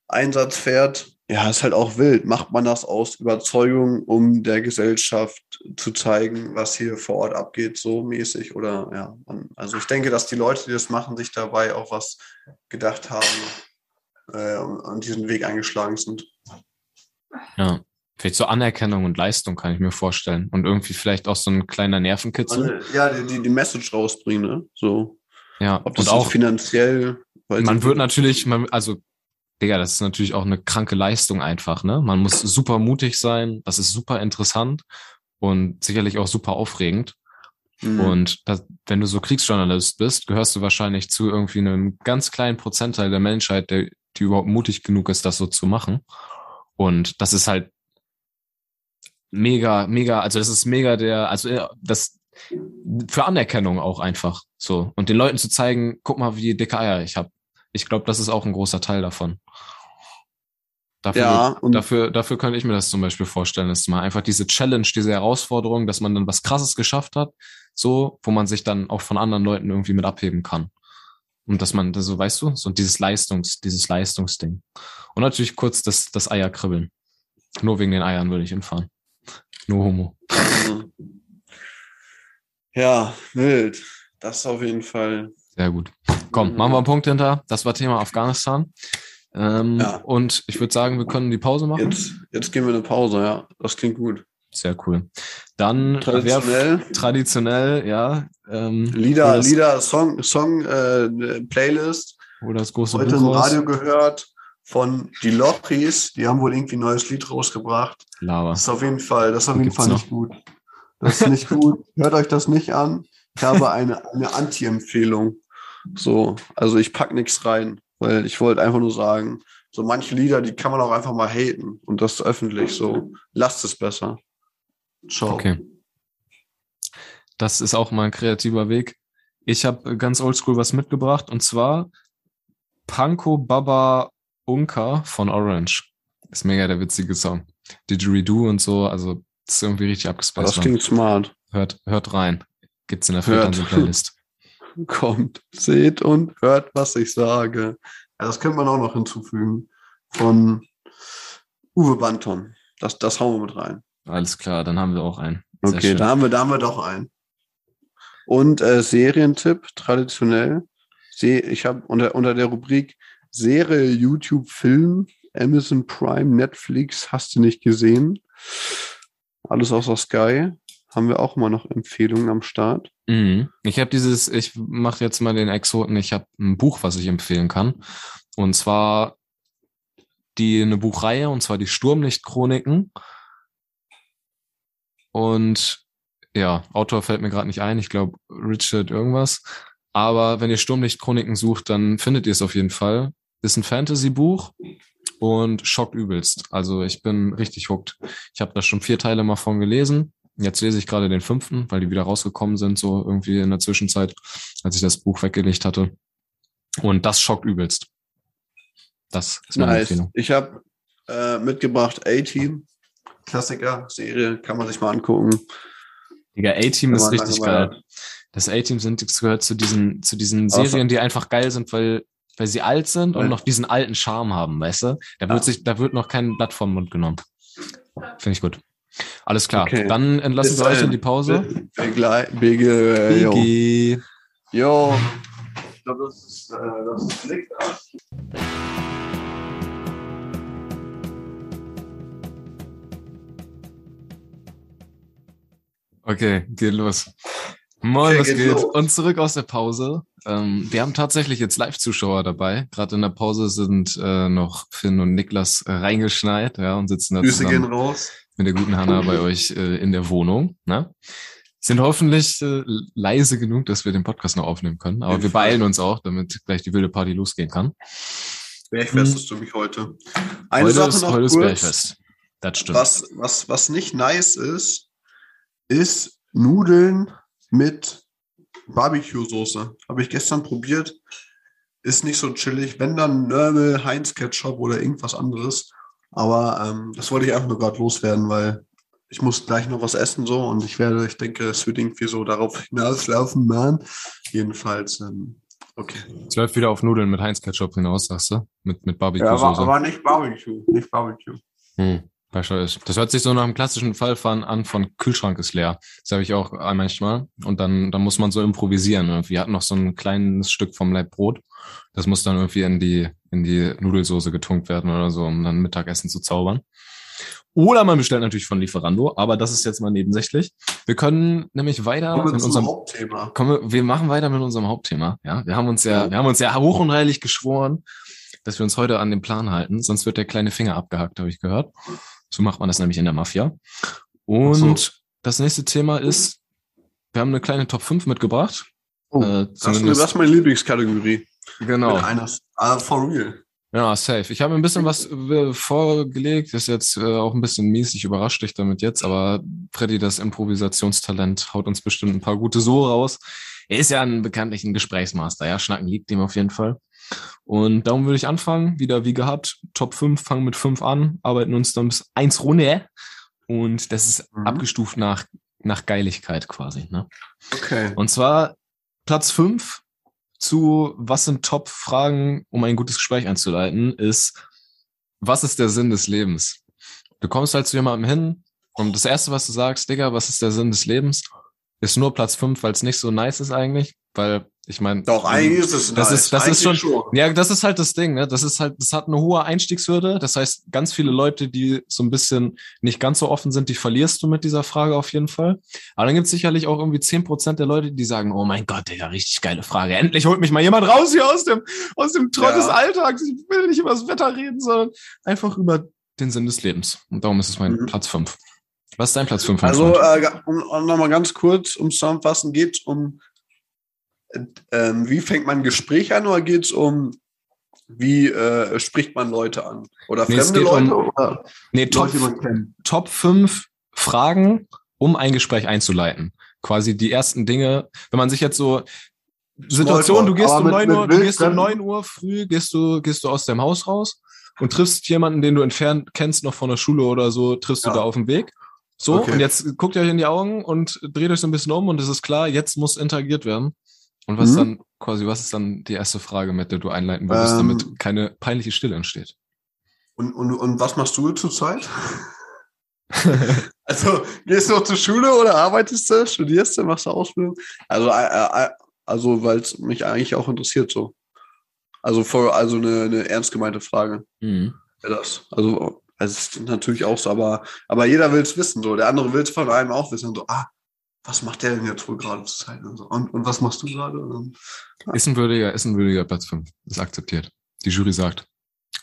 Einsatz fährt. Ja, ist halt auch wild. Macht man das aus Überzeugung, um der Gesellschaft zu zeigen, was hier vor Ort abgeht, so mäßig? Oder ja, man, also ich denke, dass die Leute, die das machen, sich dabei auch was gedacht haben äh, und, diesen Weg eingeschlagen sind. Ja. Vielleicht so Anerkennung und Leistung kann ich mir vorstellen. Und irgendwie vielleicht auch so ein kleiner Nervenkitzel. Ja, die, die, die Message rausbringen, ne? So. Ja, Ob das und auch finanziell. man wird natürlich, man, also, Digga, das ist natürlich auch eine kranke Leistung einfach, ne? Man muss super mutig sein, das ist super interessant und sicherlich auch super aufregend. Mhm. Und das, wenn du so Kriegsjournalist bist, gehörst du wahrscheinlich zu irgendwie einem ganz kleinen Prozentteil der Menschheit, der, die überhaupt mutig genug ist, das so zu machen. Und das ist halt mega, mega, also das ist mega der, also äh, das für Anerkennung auch einfach so und den Leuten zu zeigen, guck mal, wie dicke Eier ich habe. Ich glaube, das ist auch ein großer Teil davon. Dafür, Ja, und- dafür, dafür könnte ich mir das zum Beispiel vorstellen, dass mal einfach diese Challenge, diese Herausforderung, dass man dann was Krasses geschafft hat, so, wo man sich dann auch von anderen Leuten irgendwie mit abheben kann. Und dass man, so weißt du, so dieses Leistungs, dieses Leistungsding. Und natürlich kurz das, das Eier kribbeln. Nur wegen den Eiern würde ich hinfahren. No homo. Ja, wild. Das auf jeden Fall. Sehr gut. Komm, Mhm. machen wir einen Punkt hinter. Das war Thema Afghanistan. Ähm, Ja. Und ich würde sagen, wir können die Pause machen. Jetzt, jetzt gehen wir eine Pause, ja. Das klingt gut. Sehr cool. Dann Traditionell. Wer, traditionell, ja. Ähm, Lieder, Lieder, Song, Song, äh, Playlist. hol das große Heute Buch im. Radio gehört von die Lochries. Die haben wohl irgendwie ein neues Lied rausgebracht. Lava. Das ist auf jeden Fall, das ist auf jeden gibt's Fall noch? nicht gut. Das ist nicht gut. Hört euch das nicht an. Ich habe eine, eine Anti-Empfehlung. So, also ich pack nichts rein, weil ich wollte einfach nur sagen, so manche Lieder, die kann man auch einfach mal haten und das öffentlich so. Lasst es besser. Ciao. Okay. Das ist auch mal ein kreativer Weg. Ich habe ganz oldschool was mitgebracht und zwar Panko Baba Unka von Orange. Ist mega der witzige Song. Didgeridoo und so, also das ist irgendwie richtig Das abgespaced. Mann. klingt smart. Hört, hört rein. Gibt's in der. Fernseh-Playlist. Kommt, seht und hört, was ich sage. Ja, das könnte man auch noch hinzufügen. Von Uwe Banton. Das, das hauen wir mit rein. Alles klar, dann haben wir auch einen. Sehr Okay, schön. da haben wir, da haben wir doch einen. Und äh, Serientipp, traditionell. Ich habe unter, unter der Rubrik Serie, YouTube, Film, Amazon Prime, Netflix, hast du nicht gesehen. Alles außer Sky. Haben wir auch immer noch Empfehlungen am Start. Mhm. Ich habe dieses, ich mache jetzt mal den Exoten, ich habe ein Buch, was ich empfehlen kann. Und zwar die eine Buchreihe, und zwar die Sturmlicht-Chroniken. Und ja, Autor fällt mir gerade nicht ein, ich glaube Richard irgendwas. Aber wenn ihr Sturmlicht-Chroniken sucht, dann findet ihr es auf jeden Fall. Ist ein Fantasy-Buch und schockt übelst. Also ich bin richtig hooked. Ich habe da schon vier Teile mal von gelesen. Jetzt lese ich gerade den fünften, weil die wieder rausgekommen sind, so irgendwie in der Zwischenzeit, als ich das Buch weggelegt hatte. Und das schockt übelst. Das ist meine Nice. Empfehlung. Ich habe äh, mitgebracht A-Team. Klassiker, Serie, kann man sich mal angucken. Digga, A-Team ist richtig geil. Das A-Team sind, das gehört zu diesen, zu diesen Serien, die einfach geil sind, weil, weil sie alt sind und Weil- noch diesen alten Charme haben, weißt du? Da Ja. wird sich, da wird noch kein Blatt vom Mund genommen. Finde ich gut. Alles klar. Okay. Dann entlassen Bis wir euch in die Pause. Bege, äh, jo. Jo. Ich glaube, das ist, äh, das ist Licht. Okay, geht los. Moin, was geht geht? los. Und zurück aus der Pause. Ähm, wir haben tatsächlich jetzt Live-Zuschauer dabei. Gerade in der Pause sind äh, noch Finn und Niklas äh, reingeschneit ja, und sitzen da Grüße gehen zusammen raus. Mit der guten Hanna bei euch äh, in der Wohnung. Ne? Sind hoffentlich äh, leise genug, dass wir den Podcast noch aufnehmen können. Aber wir beeilen uns auch, damit gleich die wilde Party losgehen kann. Bergfestest du mich heute. Eine heute Sache ist, noch heute ist kurz. Bergfest. Das stimmt. Was, was, was nicht nice ist, ist Nudeln mit Barbecue-Soße. Habe ich gestern probiert. Ist nicht so chillig. Wenn dann Nörmel, Heinz Ketchup oder irgendwas anderes. Aber ähm, das wollte ich einfach nur gerade loswerden, weil ich muss gleich noch was essen so und ich werde, ich denke, es wird irgendwie so darauf hinauslaufen, man. Jedenfalls, ähm, okay. Es läuft wieder auf Nudeln mit Heinz-Ketchup hinaus, sagst du? Mit, mit Ja, aber, aber nicht Barbecue. Nicht Barbecue. Hm. Das hört sich so nach einem klassischen Fall an von Kühlschrank ist leer. Das habe ich auch manchmal. Und dann, dann muss man so improvisieren. Wir hatten noch so ein kleines Stück vom Leib Brot. Das muss dann irgendwie in die, in die Nudelsoße getunkt werden oder so, um dann Mittagessen zu zaubern. Oder man bestellt natürlich von Lieferando, aber das ist jetzt mal nebensächlich. Wir können nämlich weiter Kommen wir mit unserem Hauptthema. Kommen wir, wir machen weiter mit unserem Hauptthema. Ja, wir haben uns ja, wir haben uns ja hoch und heilig geschworen, dass wir uns heute an den Plan halten, sonst wird der kleine Finger abgehackt, habe ich gehört. So macht man das nämlich in der Mafia. Und Ach das nächste Thema ist, wir haben eine kleine Top 5 mitgebracht. Oh, äh, ist, das ist meine Lieblingskategorie. Genau. Mit einer, ah, for real. Ja, safe. Ich habe ein bisschen was äh, vorgelegt, ist jetzt äh, auch ein bisschen mies, ich überrasche dich damit jetzt, aber Freddy, das Improvisationstalent, haut uns bestimmt ein paar gute so raus. Er ist ja ein bekanntlichen Gesprächsmaster, ja, Schnacken liegt ihm auf jeden Fall. Und darum würde ich anfangen, wieder wie gehabt, Top 5, fangen mit 5 an, arbeiten uns dann bis 1 runter und das ist Mhm. abgestuft nach, nach Geiligkeit quasi, ne? Okay. Und zwar Platz 5 zu was sind Top-Fragen, um ein gutes Gespräch einzuleiten, ist, was ist der Sinn des Lebens? Du kommst halt zu jemandem hin und das Erste, was du sagst, Digga, was ist der Sinn des Lebens? Ist nur Platz 5, weil es nicht so nice ist eigentlich, weil ich meine, Doch, eigentlich ist es Das nice. ist- das ist Eigentlich schon- ja, das ist halt das Ding, ne? Das ist halt, das hat eine hohe Einstiegshürde. Das heißt, ganz viele Leute, die so ein bisschen nicht ganz so offen sind, die verlierst du mit dieser Frage auf jeden Fall. Aber dann gibt es sicherlich auch irgendwie zehn Prozent der Leute, die sagen, oh mein Gott, Digga, richtig geile Frage. Endlich holt mich mal jemand raus hier aus dem, aus dem Trott Ja. des Alltags. Ich will nicht über das Wetter reden, sondern einfach über den Sinn des Lebens. Und darum ist es mein Mhm. Platz fünf. Was ist dein Platz fünf? Also, äh, um, um nochmal ganz kurz um zusammenfassen, geht es um, ähm, wie fängt man ein Gespräch an oder geht es um, wie äh, spricht man Leute an? Oder Nee, fremde geht um Leute oder nee, Top, Leute? Top 5 Fragen, um ein Gespräch einzuleiten. Quasi die ersten Dinge, wenn man sich jetzt so Situation, du gehst um mit- 9 mit Uhr, du gehst um wildfremden- 9 Uhr früh, gehst du, gehst du aus deinem Haus raus und triffst jemanden, den du entfernt kennst, noch von der Schule oder so, triffst Ja. du da auf dem Weg. So, Okay. und jetzt guckt ihr euch in die Augen und dreht euch so ein bisschen um und es ist klar, jetzt muss interagiert werden. Und was Mhm. ist dann quasi, was ist dann die erste Frage, mit der du einleiten würdest, Ähm. damit keine peinliche Stille entsteht? Und, und, und was machst du zurzeit? also, gehst du noch zur Schule oder arbeitest du, studierst du, machst du Ausbildung? Also, äh, äh, also weil es mich eigentlich auch interessiert so. Also, voll, also eine, eine ernst gemeinte Frage. Mhm. Ja, das. Also, also es ist natürlich auch so, aber, aber jeder will es wissen. So. Der andere will es von einem auch wissen. So, ah, was macht der denn jetzt wohl gerade zur Zeit? Und, so. und, und was machst du gerade? Dann- Ist ein würdiger, ist ein würdiger Platz 5. Ist akzeptiert. Die Jury sagt,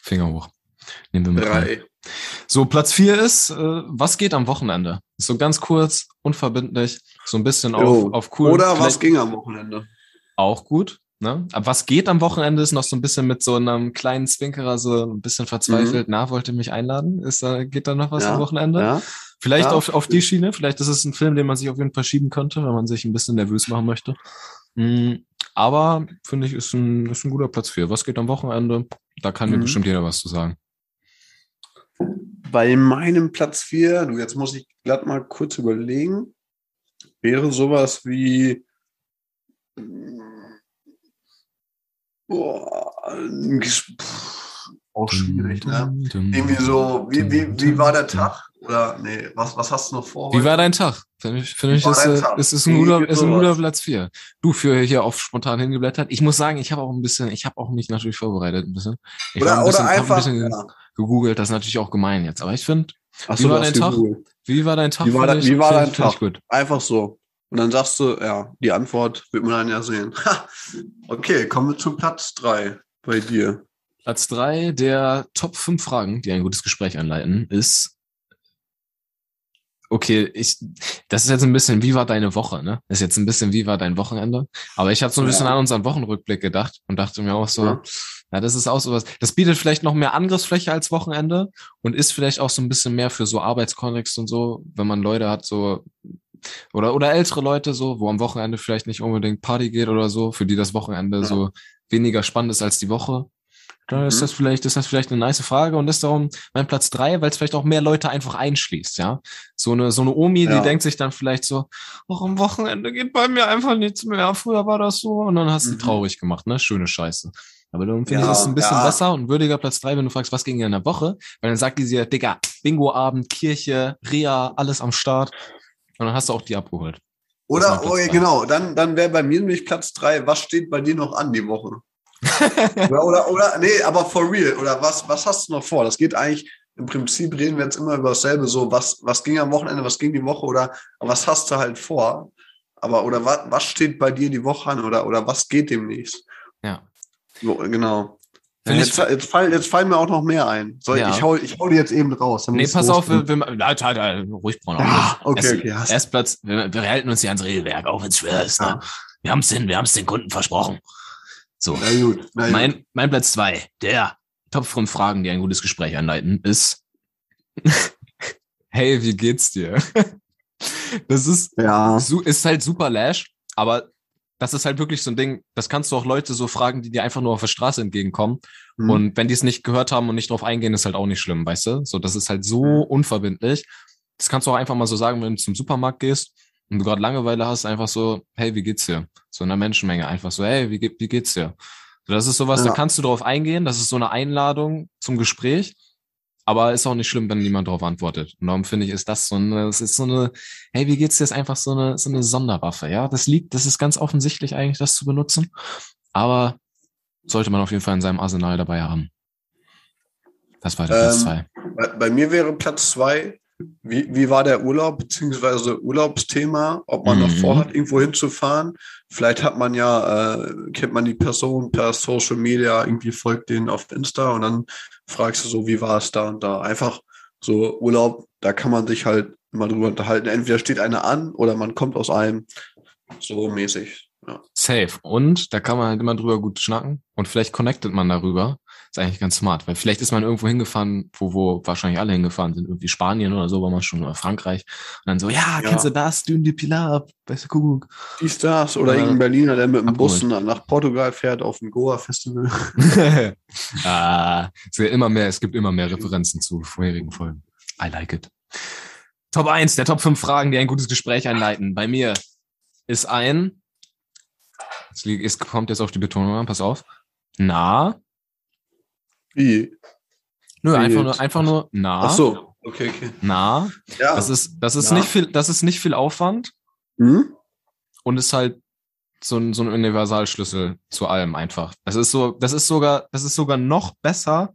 Finger hoch. Nehmen wir mit. rein. Drei. So, Platz 4 ist, äh, was geht am Wochenende? Ist so ganz kurz, unverbindlich, so ein bisschen auf, Jo. auf cool. Oder was ging am Wochenende? Auch gut. Ne? Aber was geht am Wochenende ist noch so ein bisschen mit so einem kleinen Zwinkerer, so ein bisschen verzweifelt. Na, wollt ihr mich einladen? Ist da, geht da noch was Mhm. Ja, am Wochenende? Ja. Vielleicht Ja. auf, auf die Schiene. Vielleicht ist es ein Film, den man sich auf jeden Fall schieben könnte, wenn man sich ein bisschen nervös machen möchte. Mm, Aber finde ich, ist ein, ist ein guter Platz für. Was geht am Wochenende? Da kann mir Mhm. bestimmt jeder was zu sagen. Bei meinem Platz 4, du, jetzt muss ich glatt mal kurz überlegen, wäre sowas wie boah, pff, auch schwierig, ne? Irgendwie so, wie, wie, wie war der Tag? Oder nee, was, was hast du noch vor? Wie heute? war dein Tag? Finde ich, finde Wie ich, ist, dein äh, Tag? ist, ist ein Wie guter, ist ein guter Platz 4. Du für hier auf spontan hingeblättert. Ich muss sagen, ich habe auch ein bisschen, ich habe auch mich natürlich vorbereitet ein bisschen. Ich Oder, habe ein bisschen, oder einfach. ein bisschen ja. gegoogelt, das ist natürlich auch gemein jetzt. Aber ich finde, Wie so, war dein Tag? gegoogelt. wie war dein Tag? Wie war ich- wie war dein Tag? Gut. Einfach so. Und dann sagst du, ja, die Antwort wird man dann ja sehen. Ha. Okay, kommen wir zu Platz 3 bei dir. Platz drei der Top 5 Fragen, die ein gutes Gespräch einleiten, ist, okay, ich, das ist jetzt ein bisschen, wie war deine Woche, ne? Das ist jetzt ein bisschen, wie war dein Wochenende? Aber ich habe so ein bisschen Ja. an unseren Wochenrückblick gedacht und dachte mir auch so, Ja. ja, das ist auch sowas, das bietet vielleicht noch mehr Angriffsfläche als Wochenende und ist vielleicht auch so ein bisschen mehr für so Arbeitskontext und so, wenn man Leute hat, so, oder, oder ältere Leute so, wo am Wochenende vielleicht nicht unbedingt Party geht oder so, für die das Wochenende Ja. so weniger spannend ist als die Woche. Da ist Mhm. das vielleicht, ist das vielleicht eine nice Frage und ist darum mein Platz drei, weil es vielleicht auch mehr Leute einfach einschließt, ja. So eine, so eine Omi, Ja. die denkt sich dann vielleicht so, ach, am Wochenende geht bei mir einfach nichts mehr. Früher war das so und dann hast du Mhm. traurig gemacht, ne? Schöne Scheiße. Aber dann finde Ja, ich es ein bisschen ja. besser und würdiger Platz drei, wenn du fragst, was ging in der Woche? Weil dann sagt die dir, Digga, Bingo-Abend, Kirche, Rea, alles am Start. Und dann hast du auch die abgeholt. Oder, oh, ja, drei. genau, dann, dann wäre bei mir nämlich Platz 3, was steht bei dir noch an die Woche? oder, oder, oder, nee, aber for real, oder was, was hast du noch vor? Das geht eigentlich, im Prinzip reden wir jetzt immer über dasselbe, so, was, was ging am Wochenende, was ging die Woche, oder was hast du halt vor? Aber, oder was, was steht bei dir die Woche an, oder, oder was geht demnächst? Ja. So, genau. Ja, jetzt, jetzt, fall, jetzt fallen mir auch noch mehr ein. Soll, Ja. Ich, hau, ich hau die jetzt eben raus. Nee, pass auf, wir, wir, halt, halt, halt, ruhig, Bruno. Ja, okay, erst, okay, hast- Erst Platz, wir, wir halten uns hier ans Regelwerk, auch wenn es schwer ist. Ne? Wir haben es den, wir haben es den Kunden versprochen. So. Na gut, na gut. Mein, mein Platz zwei, der Top 5 Fragen, die ein gutes Gespräch anleiten, ist, hey, wie geht's dir? Das ist, Ja. ist halt super lash, aber das ist halt wirklich so ein Ding, das kannst du auch Leute so fragen, die dir einfach nur auf der Straße entgegenkommen. Hm. Und wenn die es nicht gehört haben und nicht drauf eingehen, ist halt auch nicht schlimm, weißt du? So, das ist halt so Mhm. unverbindlich. Das kannst du auch einfach mal so sagen, wenn du zum Supermarkt gehst und du gerade Langeweile hast, einfach so, hey, wie geht's dir? So in einer Menschenmenge, einfach so, hey, wie, wie geht's dir? So, das ist sowas, da Ja. kannst du drauf eingehen, das ist so eine Einladung zum Gespräch. Aber ist auch nicht schlimm, wenn niemand darauf antwortet. Und darum finde ich, ist das so eine, das ist so eine, hey, wie geht's dir, ist einfach so eine, so eine Sonderwaffe, ja? Das liegt, das ist ganz offensichtlich eigentlich, das zu benutzen. Aber sollte man auf jeden Fall in seinem Arsenal dabei haben. Das war der Platz Ähm, zwei. Bei, bei mir wäre Platz zwei, wie, wie war der Urlaub, beziehungsweise Urlaubsthema, ob man noch Mhm. vorhat, irgendwo hinzufahren. Vielleicht hat man ja, äh, kennt man die Person per Social Media, irgendwie folgt denen auf Insta und dann fragst du so, wie war es da und da. Einfach so Urlaub, da kann man sich halt mal drüber unterhalten. Entweder steht einer an oder man kommt aus einem so mäßig. Ja. Safe. Und da kann man halt immer drüber gut schnacken und vielleicht connectet man darüber. Ist eigentlich ganz smart, weil vielleicht ist man irgendwo hingefahren, wo, wo wahrscheinlich alle hingefahren sind, irgendwie Spanien oder so, war man schon, oder Frankreich. Und dann so, ja, Ja. kennst du das? Dünn die Pilar, weißt du, Kuckuck. Dies, das oder Äh, irgendein Berliner, der mit dem Bus nach, Portugal fährt auf ein Goa-Festival. ah, es, wird immer mehr, es gibt immer mehr Referenzen zu vorherigen Folgen. I like it. Top 1 der Top 5 Fragen, die ein gutes Gespräch einleiten. Bei mir ist ein, es kommt jetzt auf die Betonung an, pass auf. Na, Wie? nö, Wie einfach nur, einfach nur na, Ach so. Okay, okay. na. Ja. Das ist, das ist Na. nicht viel, das ist nicht viel Aufwand hm? und ist halt so ein, so ein Universalschlüssel zu allem einfach. Das ist so, das ist sogar, das ist sogar noch besser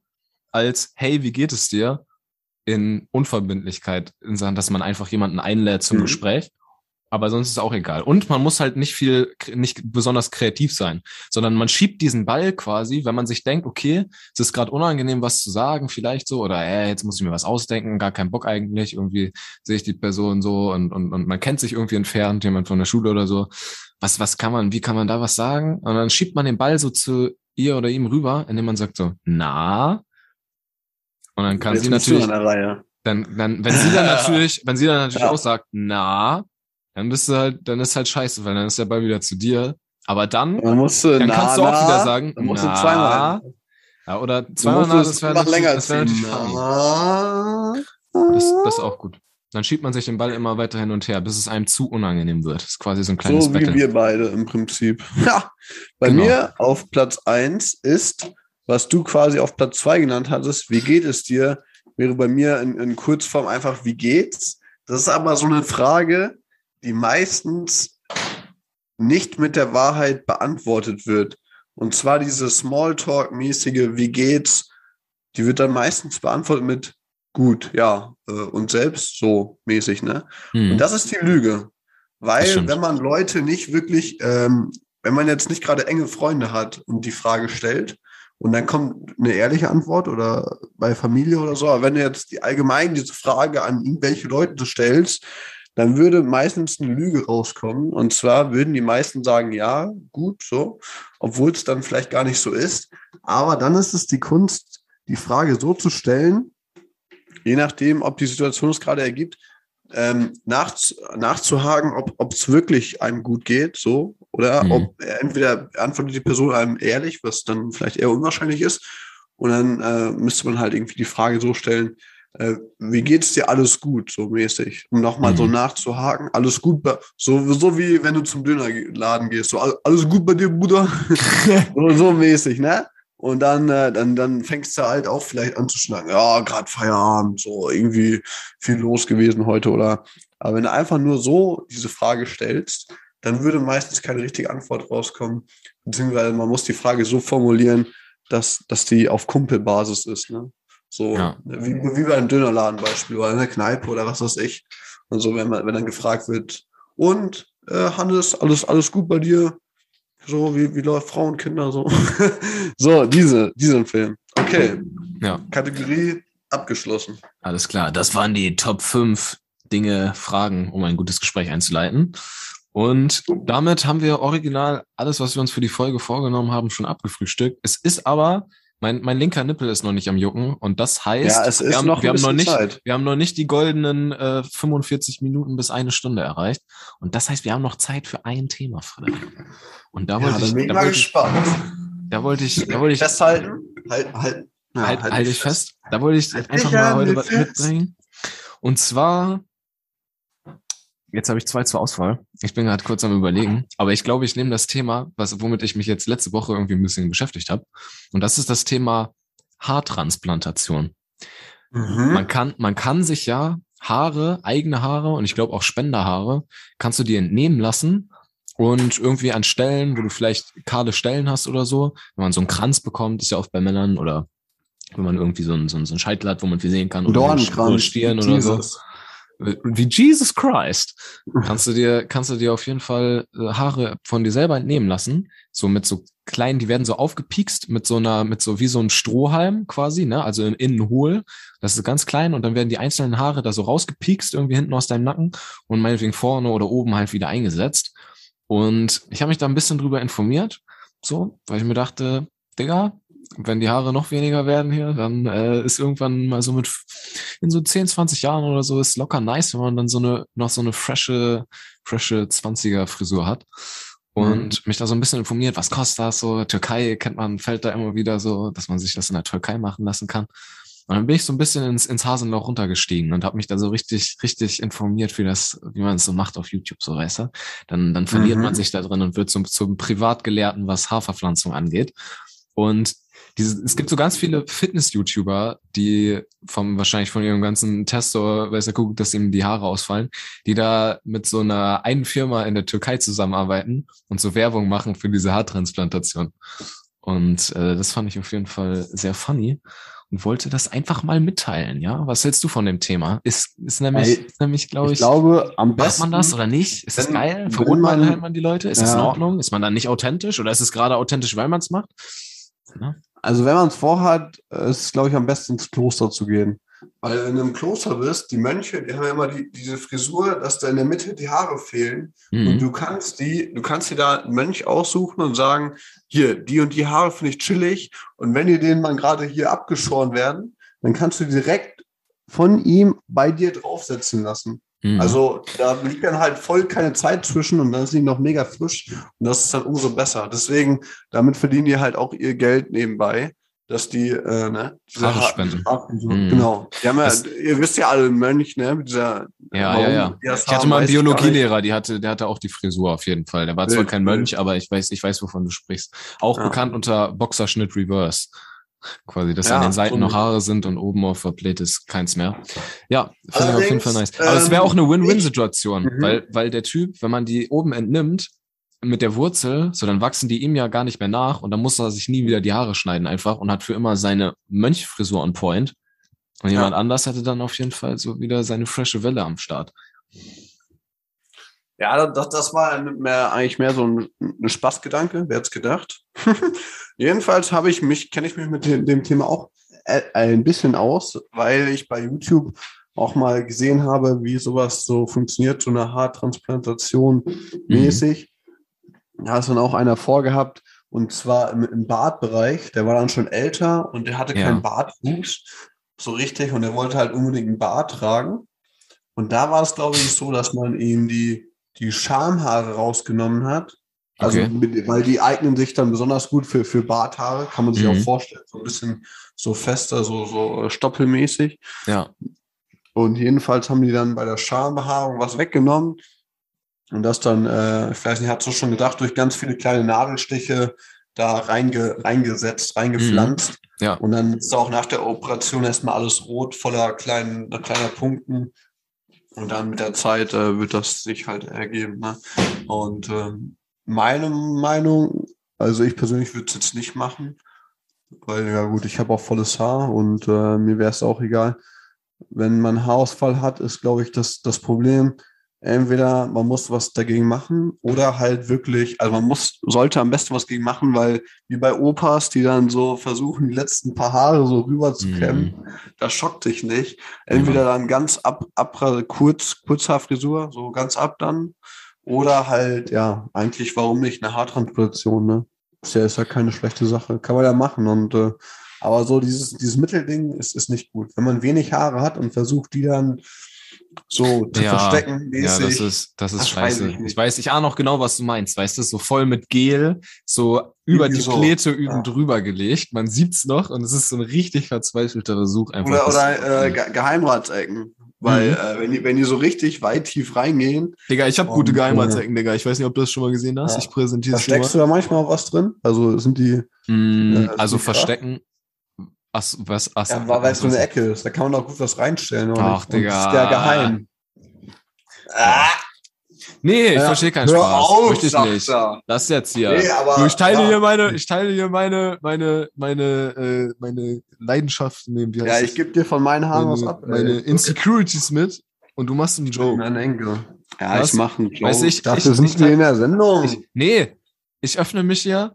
als, hey, wie geht es dir? In Unverbindlichkeit, in Sachen, dass man einfach jemanden einlädt zum Mhm. Gespräch. Aber sonst ist auch egal. Und man muss halt nicht viel, nicht besonders kreativ sein, sondern man schiebt diesen Ball quasi, wenn man sich denkt, okay, es ist gerade unangenehm, was zu sagen, vielleicht so, oder äh, jetzt muss ich mir was ausdenken, gar keinen Bock eigentlich, irgendwie sehe ich die Person so und, und, und man kennt sich irgendwie entfernt, jemand von der Schule oder so. Was, was kann man, wie kann man da was sagen? Und dann schiebt man den Ball so zu ihr oder ihm rüber, indem man sagt so, na. Und dann kann Jetzt sie natürlich, dann, dann, wenn sie dann natürlich, wenn sie dann natürlich Ja. auch sagt, na, dann bist du halt, dann ist halt scheiße, weil dann ist der Ball wieder zu dir. Aber dann, Man musste dann na, kannst du auch na, wieder sagen, Dann musst du na. zweimal. ja, oder Du zweimal musst na, das wäre natürlich, länger das natürlich. Na. Das, das ist auch gut. Dann schiebt man sich den Ball immer weiter hin und her, bis es einem zu unangenehm wird. Das ist quasi so ein kleines So wie Battle. wir beide im Prinzip. Ja. Bei Genau. mir auf Platz eins ist, was du quasi auf Platz zwei genannt hattest, wie geht es dir? Wäre bei mir in, in Kurzform einfach, wie geht's? Das ist aber so eine Frage, die meistens nicht mit der Wahrheit beantwortet wird. Und zwar diese Smalltalk-mäßige, wie geht's? Die wird dann meistens beantwortet mit gut, ja, äh, und selbst so mäßig, ne? Hm. Und das ist die Lüge. Weil, wenn man Leute nicht wirklich, ähm, wenn man jetzt nicht gerade enge Freunde hat und die Frage stellt und dann kommt eine ehrliche Antwort oder bei Familie oder so, aber wenn du jetzt die allgemein diese Frage an irgendwelche Leute stellst, dann würde meistens eine Lüge rauskommen. Und zwar würden die meisten sagen, ja, gut, so, obwohl es dann vielleicht gar nicht so ist. Aber dann ist es die Kunst, die Frage so zu stellen, je nachdem, ob die Situation es gerade ergibt, ähm, nach, nachzuhaken, ob es wirklich einem gut geht, so, oder Mhm. ob entweder antwortet die Person einem ehrlich, was dann vielleicht eher unwahrscheinlich ist, und dann äh, müsste man halt irgendwie die Frage so stellen, äh, wie geht's dir alles gut, so mäßig, um nochmal so Mhm. nachzuhaken, alles gut, bei, so, so wie wenn du zum Dönerladen gehst, so "All- alles gut bei dir, Bruder, so, so mäßig, ne? Und dann, äh, dann, dann fängst du halt auch vielleicht an zu schnacken. Ja, gerade Feierabend, so irgendwie viel los gewesen heute oder. Aber wenn du einfach nur so diese Frage stellst, dann würde meistens keine richtige Antwort rauskommen. Beziehungsweise man muss die Frage so formulieren, dass, dass die auf Kumpelbasis ist. Ne? So Ja. wie, wie bei einem Dönerladenbeispiel oder in der Kneipe oder was weiß ich. Und so, wenn, man, wenn dann gefragt wird, und äh, Hannes, alles, alles gut bei dir? So, wie, wie läuft Frau und Kinder so? so, diese, diesen Film. Okay, Ja, Kategorie abgeschlossen. alles klar. Das waren die Top 5 Dinge, Fragen, um ein gutes Gespräch einzuleiten. Und damit haben wir original alles, was wir uns für die Folge vorgenommen haben, schon abgefrühstückt. Es ist aber mein, mein linker Nippel ist noch nicht am Jucken und das heißt, Ja, es ist wir, haben, noch wir, haben noch nicht, Zeit. wir haben noch nicht die goldenen äh, 45 Minuten bis eine Stunde erreicht. Und das heißt, wir haben noch Zeit für ein Thema, Frederik. Und da Ja, wollte dann ich, bin ich da mal wollte ich, gespannt. da wollte ich, da wollte ich, Festhalten. Halt, halt. Ja, halt, halt dich fest. Da wollte ich Halt einfach mal heute was fest. mitbringen. Und zwar, jetzt habe ich zwei zur Auswahl. Ich bin gerade kurz am überlegen, aber ich glaube, ich nehme das Thema, was, womit ich mich jetzt letzte Woche irgendwie ein bisschen beschäftigt habe. Und das ist das Thema Haartransplantation. Mhm. Man kann, man kann sich ja Haare, eigene Haare und ich glaube auch Spenderhaare, kannst du dir entnehmen lassen und irgendwie an Stellen, wo du vielleicht kahle Stellen hast oder so, wenn man so einen Kranz bekommt, ist ja oft bei Männern oder wenn man irgendwie so einen, so einen, so einen Scheitel hat, wo man viel sehen kann Dornkranz. Stirn oder so. Wie Jesus Christ. Kannst du dir, kannst du dir auf jeden Fall äh, Haare von dir selber entnehmen lassen. So mit so kleinen, die werden so aufgepiekst mit so einer, mit so wie so einem Strohhalm quasi, ne? Also in, innen hohl. Das ist ganz klein und dann werden die einzelnen Haare da so rausgepiekst irgendwie hinten aus deinem Nacken und meinetwegen vorne oder oben halt wieder eingesetzt. Und ich habe mich da ein bisschen drüber informiert, so, weil ich mir dachte, Digga, wenn die Haare noch weniger werden hier, dann äh, ist irgendwann mal so mit in so 10, 20 Jahren oder so ist locker nice, wenn man dann so eine noch so eine frische frische 20er Frisur hat und mich da so ein bisschen informiert, was kostet das so? Türkei kennt man, fällt da immer wieder so, dass man sich das in der Türkei machen lassen kann. Und dann bin ich so ein bisschen ins, ins Hasenloch runtergestiegen und habe mich da so richtig, richtig informiert, wie das, wie man es so macht auf YouTube, so weißt du. Dann, dann verliert Mhm. man sich da drin und wird zum, zum Privatgelehrten, was Haarverpflanzung angeht. Und diese, es gibt so ganz viele Fitness-YouTuber, die vom wahrscheinlich von ihrem ganzen Testor, weiß er guckt, dass ihm die Haare ausfallen, die da mit so einer einen Firma in der Türkei zusammenarbeiten und so Werbung machen für diese Haartransplantation. Und äh, das fand ich auf jeden Fall sehr funny und wollte das einfach mal mitteilen, ja? Was hältst du von dem Thema? Ist, ist nämlich, ist nämlich, glaube ich, Ich glaube, am macht man das oder nicht? Ist das geil? Verroht man, man- die Leute? Ist das in Ja. Ordnung? Ist man dann nicht authentisch oder ist es gerade authentisch, weil man es macht? Also wenn man es vorhat, äh, ist es, glaube ich, am besten ins Kloster zu gehen. Weil wenn du im Kloster bist, die Mönche, die haben ja immer die, diese Frisur, dass da in der Mitte die Haare fehlen. Und Mhm. du kannst die, du kannst dir da einen Mönch aussuchen und sagen, hier, die und die Haare finde ich chillig. Und wenn die denen mal gerade hier abgeschoren werden, dann kannst du direkt von ihm bei dir draufsetzen lassen. Mhm. Also da liegt dann halt voll keine Zeit zwischen und dann sind die noch mega frisch und das ist dann umso besser. Deswegen, damit verdienen die halt auch ihr Geld nebenbei, dass die, äh, ne, diese Haare Haar- spenden. Haarfrisur- Mhm. Genau. Ja, ihr wisst ja alle, ein Mönch, ne, mit dieser. Ja, warum ja, ja. Ich hatte mal einen. Biologielehrer, die hatte, der hatte auch die Frisur auf jeden Fall. Der war zwar Wild, kein Mönch, wild. aber ich weiß, ich weiß, wovon du sprichst. Auch Ja. bekannt unter Boxerschnitt Reverse. Quasi, dass Ja, an den Seiten noch Haare sind und oben auf der Plate ist keins mehr. Ja, finde ich auf jeden Fall nice. Aber es wäre ähm, auch eine Win-Win-Situation, ich- Mhm. weil, weil der Typ, wenn man die oben entnimmt, mit der Wurzel, so dann wachsen die ihm ja gar nicht mehr nach und dann muss er sich nie wieder die Haare schneiden einfach und hat für immer seine Mönchfrisur on point. Und Ja. jemand anders hätte dann auf jeden Fall so wieder seine frische Welle am Start. Ja, das, das war mehr, eigentlich mehr so ein, ein Spaßgedanke, wer hätte es gedacht. Jedenfalls habe ich mich, kenne ich mich mit dem, dem Thema auch äh, ein bisschen aus, weil ich bei YouTube auch mal gesehen habe, wie sowas so funktioniert, so eine Haartransplantation mäßig. Da ist dann auch einer vorgehabt, und zwar im, im Bartbereich. Der war dann schon älter und der hatte Ja. keinen Bartwuchs so richtig und er wollte halt unbedingt einen Bart tragen. Und da war es, glaube ich, so, dass man ihm die, die Schamhaare rausgenommen hat. Also, Okay. mit, weil die eignen sich dann besonders gut für, für Barthaare, kann man sich Mhm. auch vorstellen. So ein bisschen so fester, so, so äh, stoppelmäßig. Ja. Und jedenfalls haben die dann bei der Schambehaarung was weggenommen. Und das dann, äh, ich weiß nicht, hat so schon gedacht, durch ganz viele kleine Nadelstiche da reinge, reingesetzt, reingepflanzt. Ja. Und dann ist auch nach der Operation erstmal alles rot, voller kleinen, kleiner Punkten. Und dann mit der Zeit äh, wird das sich halt ergeben. Ne? Und ähm, meine Meinung, also ich persönlich würde es jetzt nicht machen, weil ja gut, ich habe auch volles Haar und äh, mir wäre es auch egal. Wenn man Haarausfall hat, ist, glaube ich, das, das Problem, entweder man muss was dagegen machen oder halt wirklich, also man muss, sollte am besten was gegen machen, weil wie bei Opas, die dann so versuchen, die letzten paar Haare so rüber zu kämmen, Mhm. das schockt dich nicht. Entweder dann ganz ab, ab kurz, Kurzhaarfrisur, so ganz ab dann. Oder halt, ja, eigentlich, warum nicht eine Haartransplantation, ne? Ist ja, ist ja keine schlechte Sache. Kann man ja machen und äh, Aber so dieses, dieses Mittelding ist, ist nicht gut. Wenn man wenig Haare hat und versucht, die dann so zu Ja, verstecken, Ja, mäßig. das ist, das ist das weiß scheiße. ich Ich, nicht. weiß, ich ahne auch genau, was du meinst. Weißt du, so voll mit Gel, so über Irgendwie die so, Pläte üben ja. drüber gelegt. Man sieht's noch und es ist so ein richtig verzweifelter Versuch einfach. Oder, oder äh, Ge Geheimratsecken. Weil Mhm. äh, wenn, die, wenn die so richtig weit tief reingehen, Digga, ich habe gute Und, Geheimratsecken, Digga. Ich weiß nicht, ob du das schon mal gesehen hast. Ja. Ich präsentiere es dir steckst du da manchmal was drin. Also sind die, Mm, Ja, also krass. verstecken. Ach, was, ach, ja, weil weil es so eine Ecke ist. Da kann man doch gut was reinstellen. Oder Ach? Und Digga. Das ist ja geheim. Ah, Nee, ich Ja, verstehe keinen hör Spaß. auf, Möchte ich nicht. er. Das jetzt hier. Nee, aber, du, ich teile ja. hier meine, ich teile hier meine, meine, meine, äh, meine Leidenschaften, nee, Ja, ich gebe dir von meinen Haaren was meine, ab. ey. meine Insecurities mit und du machst einen Joke. Mein Enkel. Ja, Was? ich mache einen Joke. Weiß ich- Dafür ich- sind ich- wir in der Sendung. Ich, nee, ich öffne mich hier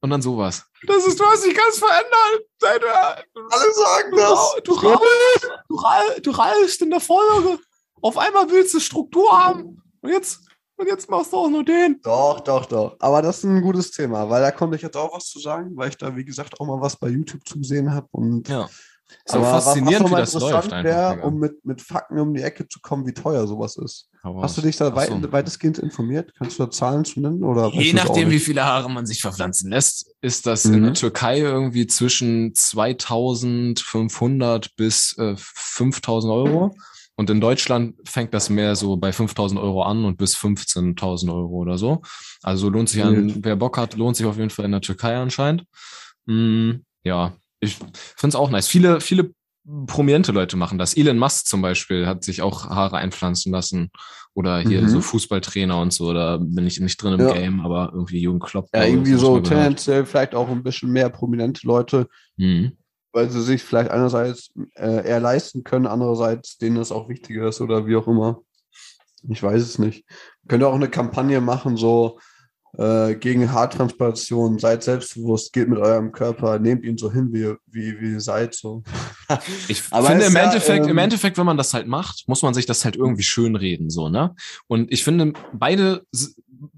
und dann sowas. Das ist, du hast dich ganz verändert. Seit du, Alle sagen du, das. du, rauchst, du, rauchst, du rauchst in der Folge. Auf einmal willst du Struktur haben. Und jetzt, und jetzt machst du auch nur den. Doch, doch, doch. Aber das ist ein gutes Thema, weil da konnte ich jetzt auch was zu sagen, weil ich da, wie gesagt, auch mal was bei YouTube zugesehen habe. Und Ja. Ist Aber was- faszinierend, was wie noch mal das interessant läuft wär, einfach. Um mit, mit Fakten um die Ecke zu kommen, wie teuer sowas ist. Aber Hast du dich da weit, so. weitestgehend informiert? Kannst du da Zahlen zu nennen? Oder Je nachdem, wie viele Haare man sich verpflanzen lässt, ist das Mhm. in der Türkei irgendwie zwischen 2500 bis äh, 5000 Euro. Und in Deutschland fängt das mehr so bei 5000 Euro an und bis 15.000 Euro oder so. Also lohnt sich an, Wild. wer Bock hat, lohnt sich auf jeden Fall in der Türkei anscheinend. Mm, ja, ich finde es auch nice. Viele, viele prominente Leute machen das. Elon Musk zum Beispiel hat sich auch Haare einpflanzen lassen. Oder hier Mhm. so Fußballtrainer und so. Da bin ich nicht drin im Ja. Game, aber irgendwie Jürgen Klopp. Ja, irgendwie so tendenziell vielleicht auch ein bisschen mehr prominente Leute, Mhm. weil sie sich vielleicht einerseits äh, eher leisten können, andererseits denen das auch wichtiger ist oder wie auch immer. Ich weiß es nicht. Könnt ihr auch eine Kampagne machen, so äh, gegen Haartransplantation, seid selbstbewusst, geht mit eurem Körper, nehmt ihn so hin, wie, wie, wie ihr seid. So. Ich Aber finde im ja, Endeffekt, im ähm, Endeffekt, wenn man das halt macht, muss man sich das halt irgendwie schön reden, so, ne? Und ich finde, beide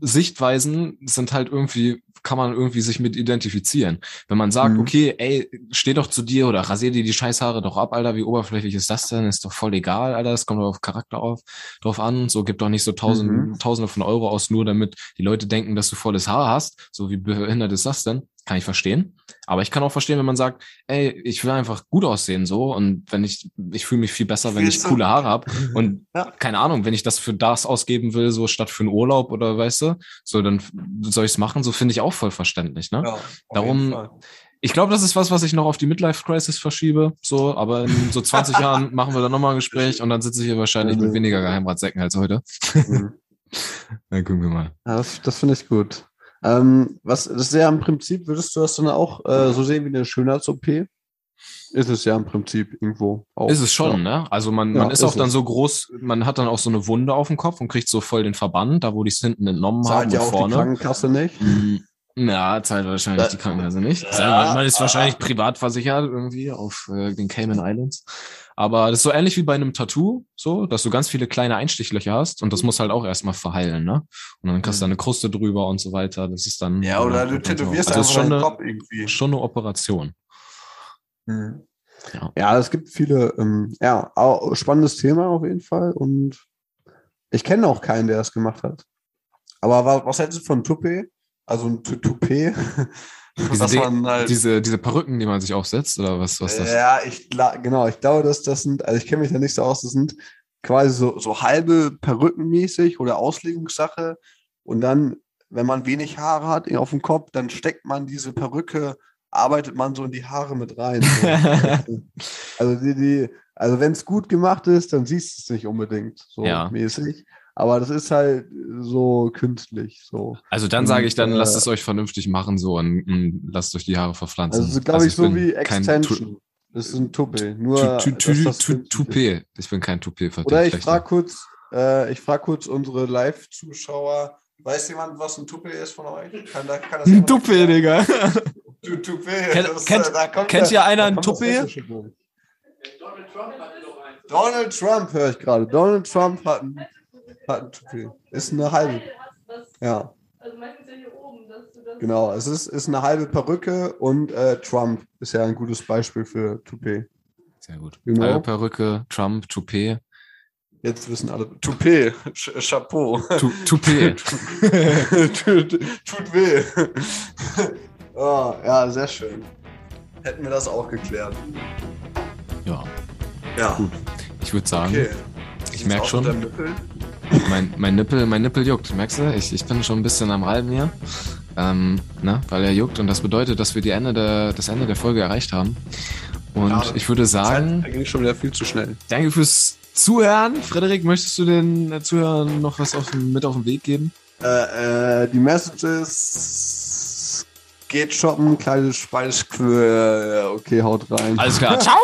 Sichtweisen sind halt irgendwie, kann man irgendwie sich mit identifizieren. Wenn man sagt, Mhm. okay, ey, steh doch zu dir oder rasier dir die Scheißhaare doch ab, Alter, wie oberflächlich ist das denn? Ist doch voll egal, Alter, es kommt doch auf Charakter auf, drauf an, so, gib doch nicht so tausend, Mhm. tausende von Euro aus, nur damit die Leute denken, dass du volles Haar hast. So, wie behindert ist das denn? Kann ich verstehen. Aber ich kann auch verstehen, wenn man sagt, ey, ich will einfach gut aussehen so und wenn ich, ich fühle mich viel besser, wenn ich coole Haare habe und Ja. keine Ahnung, wenn ich das für das ausgeben will, so statt für einen Urlaub oder weißt du, so dann soll ich es machen, so finde ich auch voll verständlich, ne? Ja, Darum-. Ich glaube, das ist was, was ich noch auf die Midlife-Crisis verschiebe, so, aber in so 20 Jahren machen wir dann nochmal ein Gespräch und dann sitze ich hier wahrscheinlich mit weniger Geheimratsäcken als heute. Mhm. Dann gucken wir mal. Ja, das das finde ich gut. Ähm, was, das ist ja im Prinzip, würdest du das dann auch äh, so sehen wie eine Schönheits-OP? Ist es ja im Prinzip irgendwo auch. Ist es schon, Ja. ne? Also man, Ja, man ist, ist auch dann es. so groß, man hat dann auch so eine Wunde auf dem Kopf und kriegt so voll den Verband, da wo die es hinten entnommen Zahlt haben ja und auch die vorne. Krankenkasse nicht. Mm, Ja, zahlt wahrscheinlich Da- die Krankenkasse nicht. Ja. Man ist wahrscheinlich privat versichert irgendwie auf äh, den Cayman Islands. Aber das ist so ähnlich wie bei einem Tattoo, so, dass du ganz viele kleine Einstichlöcher hast und das muss halt auch erstmal verheilen, ne? Und dann kannst du da eine Kruste drüber und so weiter. Das ist dann. Ja, oder du tätowierst also ist einfach schon deinen eine, Kopf irgendwie. schon eine Operation. Mhm. Ja. Ja, es gibt viele, ähm, ja, spannendes Thema auf jeden Fall und ich kenne auch keinen, der das gemacht hat. Aber was, was hältst du von Toupet? Also ein Toupet? Diese, man halt- diese, diese Perücken, die man sich aufsetzt, oder was, was das? Ja, ich genau, ich glaube, dass das sind, also ich kenne mich da nicht so aus, das sind quasi so, so halbe Perückenmäßig oder Auslegungssache. Und dann, wenn man wenig Haare hat auf dem Kopf, dann steckt man diese Perücke, arbeitet man so in die Haare mit rein. So. also die, die, also wenn es gut gemacht ist, dann siehst du es nicht unbedingt so Ja. mäßig. Aber das ist halt so künstlich. So. Also dann sage ich dann, Und, lasst äh, es euch vernünftig machen so und, und lasst euch die Haare verpflanzen. Also glaube ich so wie Extension. Das ist ein Toupet. Nur. Toupet. Ich bin kein Toupet Oder ich frage kurz, äh, ich frage kurz unsere Live-Zuschauer. Weiß jemand, was ein Toupet ist von euch? Kann, da, kann das Ein Toupet? Digga. Tu- Toupet. Kennt- das, kennt- äh, da kommt kennt der- hier einer ein kommt das Toupet? Hessische durch. Donald Trump höre ich gerade. Donald Trump hat ein, Toupet. Ist eine halbe. Ja. Also meistens ja hier oben, dass du das. Genau, es ist, ist eine halbe Perücke und äh, Trump ist ja ein gutes Beispiel für Toupet. Sehr gut. Genau. Halbe Perücke, Trump, Toupet. Jetzt wissen alle. Toupet, Ch Chapeau. Tu- Toupet. tut, tut weh. oh, ja, sehr schön. Hätten wir das auch geklärt. ja, Ja, Gut. ich würde sagen, okay. ich Sieht's merk aus schon. Mein, mein, Nippel, mein Nippel juckt. Merkst du? Ich, ich bin schon ein bisschen am Reiben hier. Ähm, ne? Weil er juckt und das bedeutet, dass wir die Ende der, das Ende der Folge erreicht haben. Und Ja, ich würde sagen, Zeit ging schon wieder viel zu schnell. danke fürs Zuhören. Frederik, möchtest du den äh, Zuhörern noch was auf, mit auf den Weg geben? Äh, äh, die Message ist, geht shoppen, kleines Speisquör. Okay, haut rein. Alles klar. Ciao!